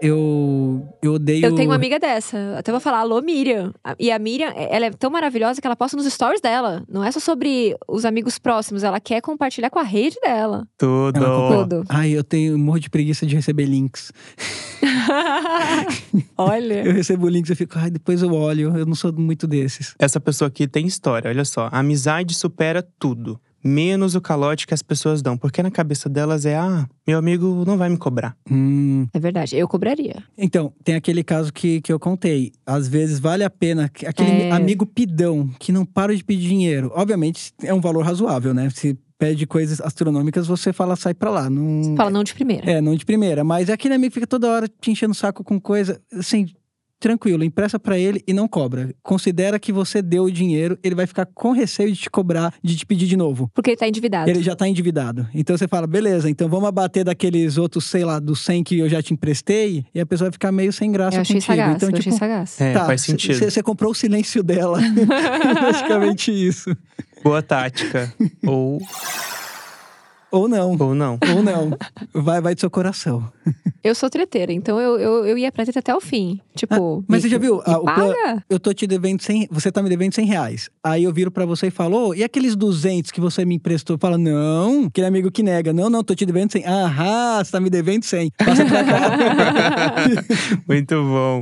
Eu, eu odeio. Eu tenho uma amiga dessa. Até vou falar, alô, Miriam. E a Miriam, ela é tão maravilhosa que ela posta nos stories dela. Não é só sobre os amigos próximos, ela quer compartilhar com a rede dela. Tudo. Tudo. Ai, eu tenho morro de preguiça de receber links. [LAUGHS] Olha. Eu recebo links e fico, ai, depois eu olho. Eu não sou muito desses. Essa pessoa aqui tem história, olha só. A amizade supera tudo. Menos o calote que as pessoas dão. Porque na cabeça delas é: ah, meu amigo não vai me cobrar. Hum, É verdade, eu cobraria. Então, tem aquele caso que, que eu contei. Às vezes vale a pena. que- Aquele É. amigo pidão que não para de pedir dinheiro. Obviamente, é um valor razoável, né? Se pede coisas astronômicas, você fala, sai pra lá. Não, Fala não de primeira. É, não de primeira. Mas é aquele amigo que fica toda hora te enchendo o saco com coisa. Assim, tranquilo, empresta pra ele e não cobra. Considera que você deu o dinheiro, ele vai ficar com receio de te cobrar, de te pedir de novo. Porque ele tá endividado. Ele já tá endividado. Então você fala, beleza, então vamos abater daqueles outros, sei lá, dos 100 que eu já te emprestei, e a pessoa vai ficar meio sem graça Eu achei contigo. sagaz, então, eu tipo, achei sagaz. É, tá, faz sentido. Você comprou o silêncio dela. [LAUGHS] Basicamente isso. Boa tática. [LAUGHS] ou, Ou não. ou não. Ou não. Vai, vai do seu coração. Eu sou treteira, então eu, eu, eu ia pra treta até o fim. Tipo. Ah, mas você já viu? me ah, plan- eu tô te devendo 100, você tá me devendo 100 reais. Aí eu viro pra você e falo, "Ô, e aqueles 200 que você me emprestou? Fala, não, aquele amigo que nega. Não, não, tô te devendo 100. Aham, você tá me devendo 100. Passa pra cá. [LAUGHS] Muito bom.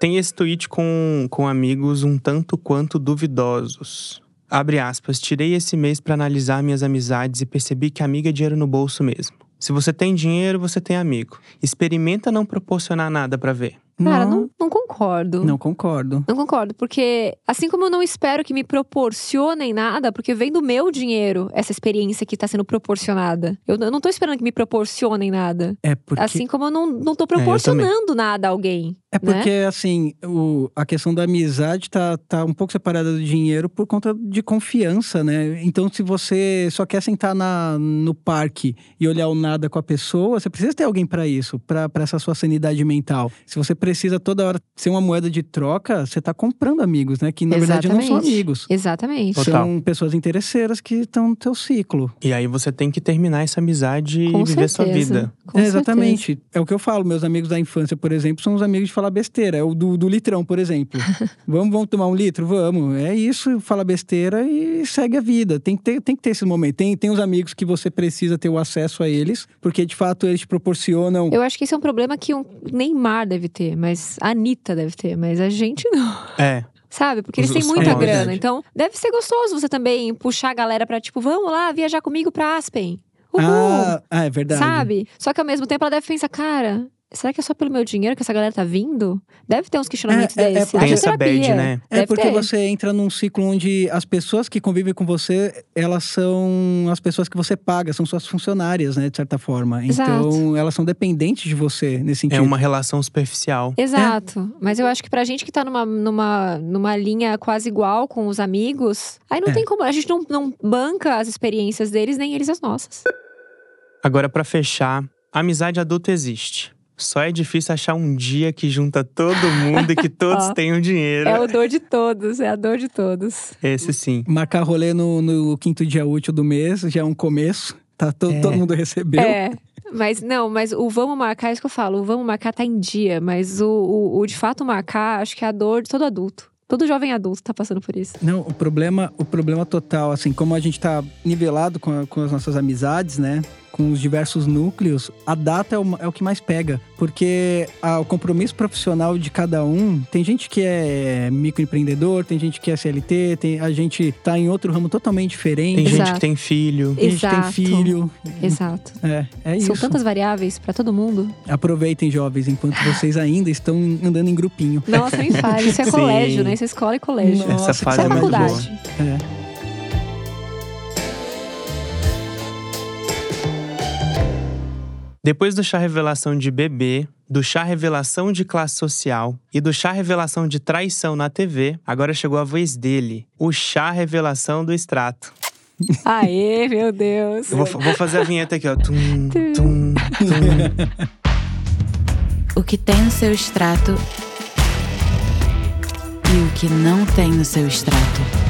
Tem esse tweet com, com amigos um tanto quanto duvidosos. Abre aspas. Tirei esse mês pra analisar minhas amizades e percebi que amiga é dinheiro no bolso mesmo. Se você tem dinheiro, você tem amigo. Experimenta não proporcionar nada pra ver. Cara, não, não concordo. Não concordo. Não concordo, porque assim como eu não espero que me proporcionem nada, porque vem do meu dinheiro essa experiência que tá sendo proporcionada. Eu, eu não tô esperando que me proporcionem nada. É porque, Assim como eu não, não tô também. proporcionando nada a alguém. É porque né? assim, o, a questão da amizade tá, tá um pouco separada do dinheiro por conta de confiança, né? Então, se você só quer sentar na, no parque e olhar o nada com a pessoa, você precisa ter alguém pra isso, pra pra essa sua sanidade mental. Se você precisa toda hora ser uma moeda de troca, você tá comprando amigos, né? Que na verdade não são Exatamente. amigos. Exatamente. Total. São pessoas interesseiras que estão no teu ciclo. E aí você tem que terminar essa amizade Com e viver certeza. sua vida. Com É, certeza. exatamente. É o que eu falo. Meus amigos da infância, por exemplo, são os amigos de falar besteira. É o do, do litrão, por exemplo. [LAUGHS] vamos, vamos tomar um litro? Vamos. É isso, fala besteira e segue a vida. Tem que ter, tem que ter esse momento. Tem, tem os amigos que você precisa ter o acesso a eles, porque de fato eles te proporcionam. Eu acho que esse é um problema que um Neymar deve ter, mas a Anitta deve ter, mas a gente não. É. Sabe? Porque eles têm muita grana. Então, deve ser gostoso você também puxar a galera pra, tipo, vamos lá viajar comigo pra Aspen. Uhul. Ah, ah, é verdade. Sabe? Só que ao mesmo tempo ela deve pensar, cara, será que é só pelo meu dinheiro que essa galera tá vindo? Deve ter uns questionamentos É, é, é desses. porque- Tem essa bad, né? É Deve porque ter. você entra num ciclo onde as pessoas que convivem com você, elas são as pessoas que você paga, são suas funcionárias, né, de certa forma. Exato. Então, elas são dependentes de você nesse sentido. É uma relação superficial. Exato. Mas eu acho que pra gente que tá numa, numa, numa linha quase igual com os amigos, aí não É. tem como. A gente não, não banca as experiências deles, nem eles as nossas. Agora, pra fechar, a amizade adulta existe. Só é difícil achar um dia que junta todo mundo e que [LAUGHS] todos tenham dinheiro. É o dor de todos, é a dor de todos. Esse sim. Marcar rolê no, no quinto dia útil do mês já é um começo. Tá, to- É. todo mundo recebeu. É. Mas não, mas o vamos marcar, é isso que eu falo. O vamos marcar tá em dia, mas o, o, o de fato marcar, acho que é a dor de todo adulto. Todo jovem adulto tá passando por isso. Não, o problema, o problema total, assim, como a gente tá nivelado com, a- com as nossas amizades, né? Com os diversos núcleos, a data é o, é o que mais pega. Porque ah, o compromisso profissional de cada um, tem gente que é microempreendedor, tem gente que é CLT, tem, a gente tá em outro ramo totalmente diferente. Tem gente Exato. que tem filho. Tem gente que tem Exato. filho. Exato. É, é isso. São tantas variáveis pra todo mundo. Aproveitem, jovens, enquanto vocês ainda estão andando em grupinho. Nossa, nem fale. Isso é [LAUGHS] Sim. colégio, né? Isso é escola e colégio. Nossa, Essa fase é Isso é faculdade. É. Depois do chá revelação de bebê, do chá revelação de classe social e do chá revelação de traição na TV, agora chegou a vez dele, o chá revelação do extrato. Aê, meu Deus. Eu vou, vou fazer a vinheta aqui, ó. [LAUGHS] Tum, tum, tum. o que tem no seu extrato e o que não tem no seu extrato.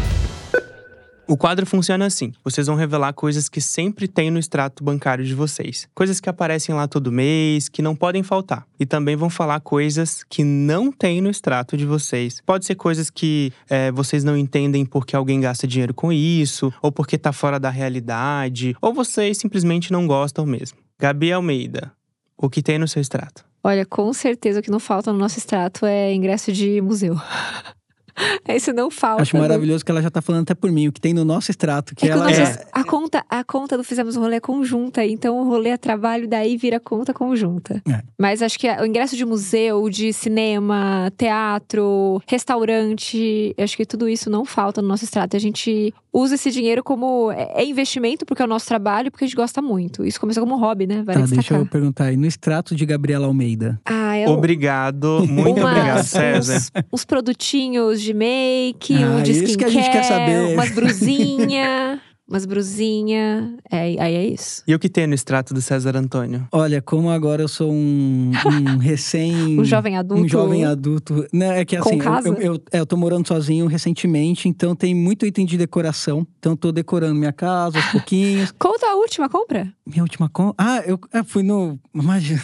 O quadro funciona assim: vocês vão revelar coisas que sempre tem no extrato bancário de vocês. Coisas que aparecem lá todo mês, que não podem faltar. E também vão falar coisas que não tem no extrato de vocês. Pode ser coisas que é, vocês não entendem porque alguém gasta dinheiro com isso, ou porque tá fora da realidade, ou vocês simplesmente não gostam mesmo. Gabi Almeida, o que tem no seu extrato? Olha, com certeza o que não falta no nosso extrato é ingresso de museu. [LAUGHS] [LAUGHS] Isso não falta. Acho no- maravilhoso que ela já tá falando até por mim, o que tem no nosso extrato, que É que ela nosso- já- a, conta, a conta do Fizemos um Rolê é conjunta, então o rolê é trabalho, daí vira conta conjunta. É. Mas acho que o ingresso de museu, de cinema, teatro, restaurante, acho que tudo isso não falta no nosso extrato. A gente usa esse dinheiro como é é investimento, porque é o nosso trabalho, porque a gente gosta muito. Isso começou como hobby, né? Vale Tá, deixa eu perguntar aí. No extrato de Gabriela Almeida. Ah, é o- Obrigado, muito umas- obrigado, César. Uns, uns produtinhos de make, Ah, um de isso skincare, que a gente quer saber. umas [LAUGHS] brusinha, umas brusinha. É, aí é isso. E o que tem no extrato do César Antônio? Olha, como agora eu sou um, um [LAUGHS] recém. Um jovem adulto. Um jovem adulto. Né, é que assim, eu- casa? Eu, eu, é, eu tô morando sozinho recentemente, então tem muito item de decoração. Então tô decorando minha casa aos pouquinhos. [LAUGHS] Conta a última compra. Minha última compra. Ah, eu, eu fui no. Imagina.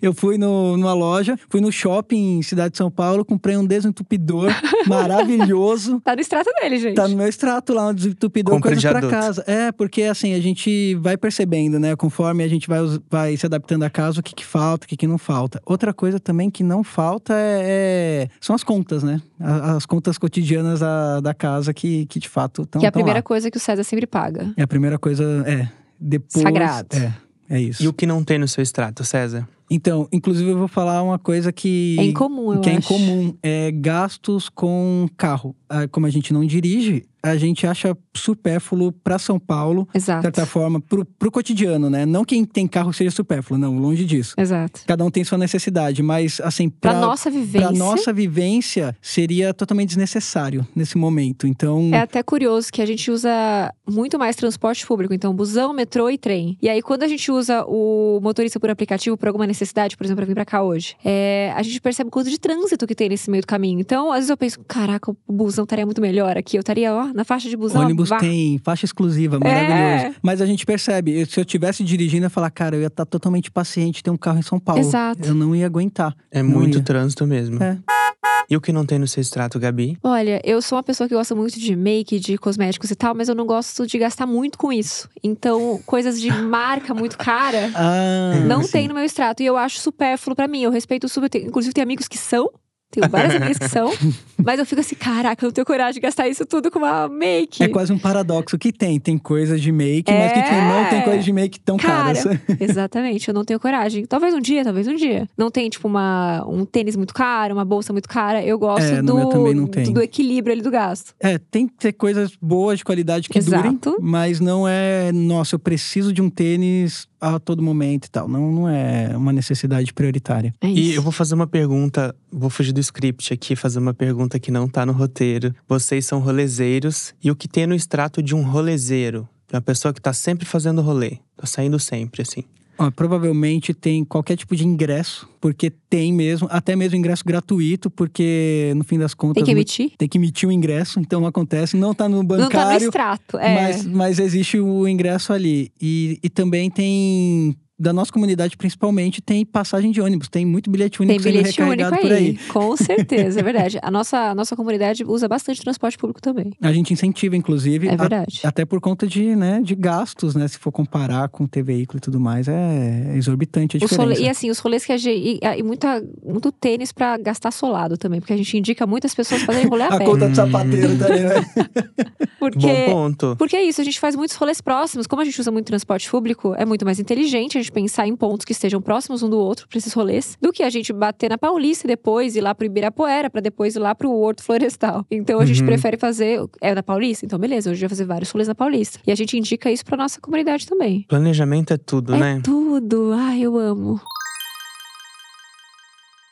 Eu fui no, numa loja, fui no shopping em Cidade de São Paulo, comprei um desentupidor [LAUGHS] maravilhoso. Tá no extrato dele, gente. Tá no meu extrato lá, um desentupidor, Compra coisas de pra adulto. casa. É, porque assim, a gente vai percebendo, né? Conforme a gente vai, vai se adaptando à casa, o que, que falta, o que, que não falta. Outra coisa também que não falta é, é- são as contas, né? A- As, contas cotidianas da, da casa que, que de fato estão que é a primeira lá. coisa que o César sempre paga. É a primeira coisa, é. Depois. Sagrado. É, é isso. E o que não tem no seu extrato, César? Então, inclusive, eu vou falar uma coisa que. É incomum, eu que é acho. incomum. É gastos com carro. Ah, Como a gente não dirige, a gente acha supérfluo para São Paulo, de Exato. certa forma, pro, pro cotidiano, né? Não quem tem carro seja supérfluo, não, longe disso. Exato. Cada um tem sua necessidade, mas assim, pra, nossa vivência. pra nossa vivência, seria totalmente desnecessário nesse momento. Então, É até curioso que a gente usa muito mais transporte público, então busão, metrô e trem. E aí, quando a gente usa o motorista por aplicativo por alguma necessidade, por exemplo, pra vir pra cá hoje, é, a gente percebe o quanto de trânsito que tem nesse meio do caminho. Então, às vezes eu penso, caraca, o busão estaria muito melhor aqui. Eu estaria, ó, na faixa de busão. ônibus vá. tem faixa exclusiva, maravilhoso. É. Mas a gente percebe, eu- se eu tivesse dirigindo, eu ia falar, cara, eu ia estar totalmente paciente ter um carro em São Paulo. Exato. Eu não ia aguentar. É Não muito ia. trânsito mesmo. É. E o que não tem no seu extrato, Gabi? Olha, eu sou uma pessoa que gosta muito de make, de cosméticos e tal, mas eu não gosto de gastar muito com isso. Então, coisas de [LAUGHS] marca muito cara. Ah, Não sim. tem no meu extrato. E eu acho supérfluo pra mim. Eu respeito super. Inclusive, tem amigos que são. Tenho [LAUGHS] várias amigas que são. Mas eu fico assim, caraca, eu não tenho coragem de gastar isso tudo com uma make. É quase um paradoxo. O que tem? Tem coisas de make, mas que É. não tem coisas de make tão Cara, caras. [LAUGHS] Exatamente, eu não tenho coragem. Talvez um dia, talvez um dia. Não tem, tipo, uma, um tênis muito caro, uma bolsa muito cara. Eu gosto É, do, meu também não tem. do, do equilíbrio ali do gasto. É, tem que ter coisas boas de qualidade que durem, Exato. mas não é, nossa, eu preciso de um tênis a todo momento e tal. Não, não é uma necessidade prioritária. É E eu vou fazer uma pergunta, vou fugir do script aqui, fazer uma pergunta que não tá no roteiro. Vocês são rolezeiros, e o que tem no extrato de um rolezeiro? De Uma pessoa que tá sempre fazendo rolê, tá saindo sempre, assim. Ó, provavelmente tem qualquer tipo de ingresso, porque tem mesmo, até mesmo ingresso gratuito, porque no fim das contas. Tem que emitir? Tem que emitir o ingresso, então acontece, não tá no Não tá no bancário. extrato. É. Mas, mas existe o ingresso ali. E, e também tem, da nossa comunidade principalmente, tem passagem de ônibus. Tem muito bilhete único Tem sendo bilhete único recarregado aí. por aí. Com certeza, é verdade. A nossa, a nossa comunidade usa bastante transporte público também. A gente incentiva, inclusive. É a- verdade. até por conta de, né, de gastos, né? Se for comparar com ter veículo e tudo mais, é exorbitante a Os diferença. rolê- e assim, os rolês que a gente. E, e muita, muito tênis pra gastar solado também, porque a gente indica muitas pessoas fazerem rolê a A pé. conta do sapateiro também, né? [LAUGHS] Porque. Bom ponto. Porque é isso, a gente faz muitos rolês próximos. Como a gente usa muito transporte público, é muito mais inteligente a gente pensar em pontos que estejam próximos um do outro para esses rolês, do que a gente bater na Paulista e depois ir lá pro Ibirapuera, para depois ir lá pro Horto Florestal. Então a gente Uhum. prefere fazer. É na Paulista? Então beleza, hoje a gente vai fazer vários rolês na Paulista. E a gente indica isso pra nossa comunidade também. Planejamento é tudo, é né? tudo. Ai, eu amo.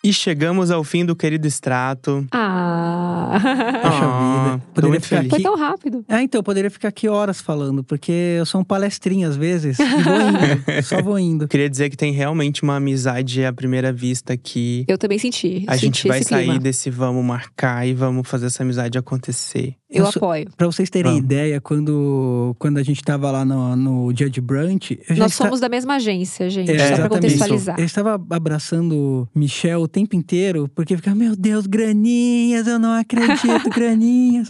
E chegamos ao fim do querido extrato. Ah. [LAUGHS] Poxa Ah, vida. Poderia muito ficar feliz. Foi aqui. tão rápido. É, então, eu poderia ficar aqui horas falando, porque eu sou um palestrinho às vezes. E vou indo, [LAUGHS] só vou indo. Queria dizer que tem realmente uma amizade à primeira vista aqui. Eu também senti. A senti gente vai esse sair clima. desse vamos marcar e vamos fazer essa amizade acontecer. Eu Eu apoio. Pra vocês terem Vamos. ideia, quando, quando a gente tava lá no, no dia de brunch… Eu já Nós somos da mesma agência, gente. É, só pra exatamente. contextualizar. Eu estava abraçando Michel o tempo inteiro, porque ficava, meu Deus, graninhas, eu não acredito, [LAUGHS] graninhas.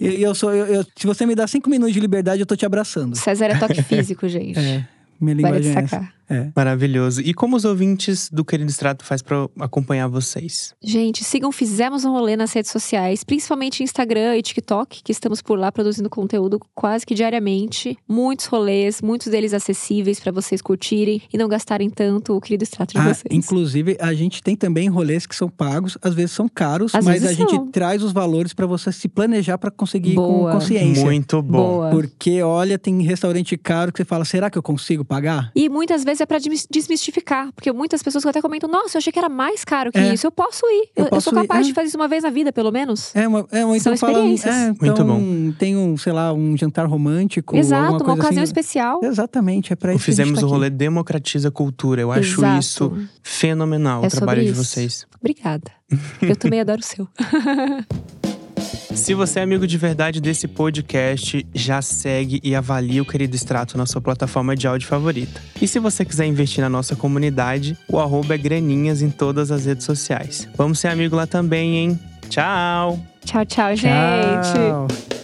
E e eu sou, eu, eu- se você me dá cinco minutos de liberdade, eu tô te abraçando. César é toque [LAUGHS] físico, gente. É, minha Vale linguagem é essa. É. Maravilhoso. E como os ouvintes do Querido Extrato faz pra acompanhar vocês? Gente, sigam Fizemos um Rolê nas redes sociais, principalmente Instagram e TikTok, que estamos por lá produzindo conteúdo quase que diariamente. Muitos rolês, muitos deles acessíveis pra vocês curtirem e não gastarem tanto o querido extrato de Ah, vocês. inclusive, a gente tem também rolês que são pagos, às vezes são caros, Às mas a gente são. traz os valores pra você se planejar pra conseguir ir Boa. com consciência. Muito bom. Boa. Porque, olha, tem restaurante caro que você fala, será que eu consigo pagar? E muitas vezes é pra desmis- desmistificar, porque muitas pessoas até comentam: nossa, eu achei que era mais caro que É. isso. Eu posso ir. Eu Eu, eu posso sou ir, capaz é. de fazer isso uma vez na vida, pelo menos. É, uma, é uma, São então fala, experiências. é, Muito então tem um, sei lá, um jantar romântico. Exato, uma ocasião assim. especial. Exatamente, é pra isso que a gente Fizemos tá o aqui. Rolê democratiza a cultura. Eu acho Exato. isso fenomenal, É o trabalho sobre de isso. vocês. Obrigada. Eu também adoro o seu. [LAUGHS] Se você é amigo de verdade desse podcast, já segue e avalia o Querido Extrato na sua plataforma de áudio favorita. E se você quiser investir na nossa comunidade, o arroba é Greninhas em todas as redes sociais. Vamos ser amigo lá também, hein? Tchau! Tchau, tchau, gente. Tchau.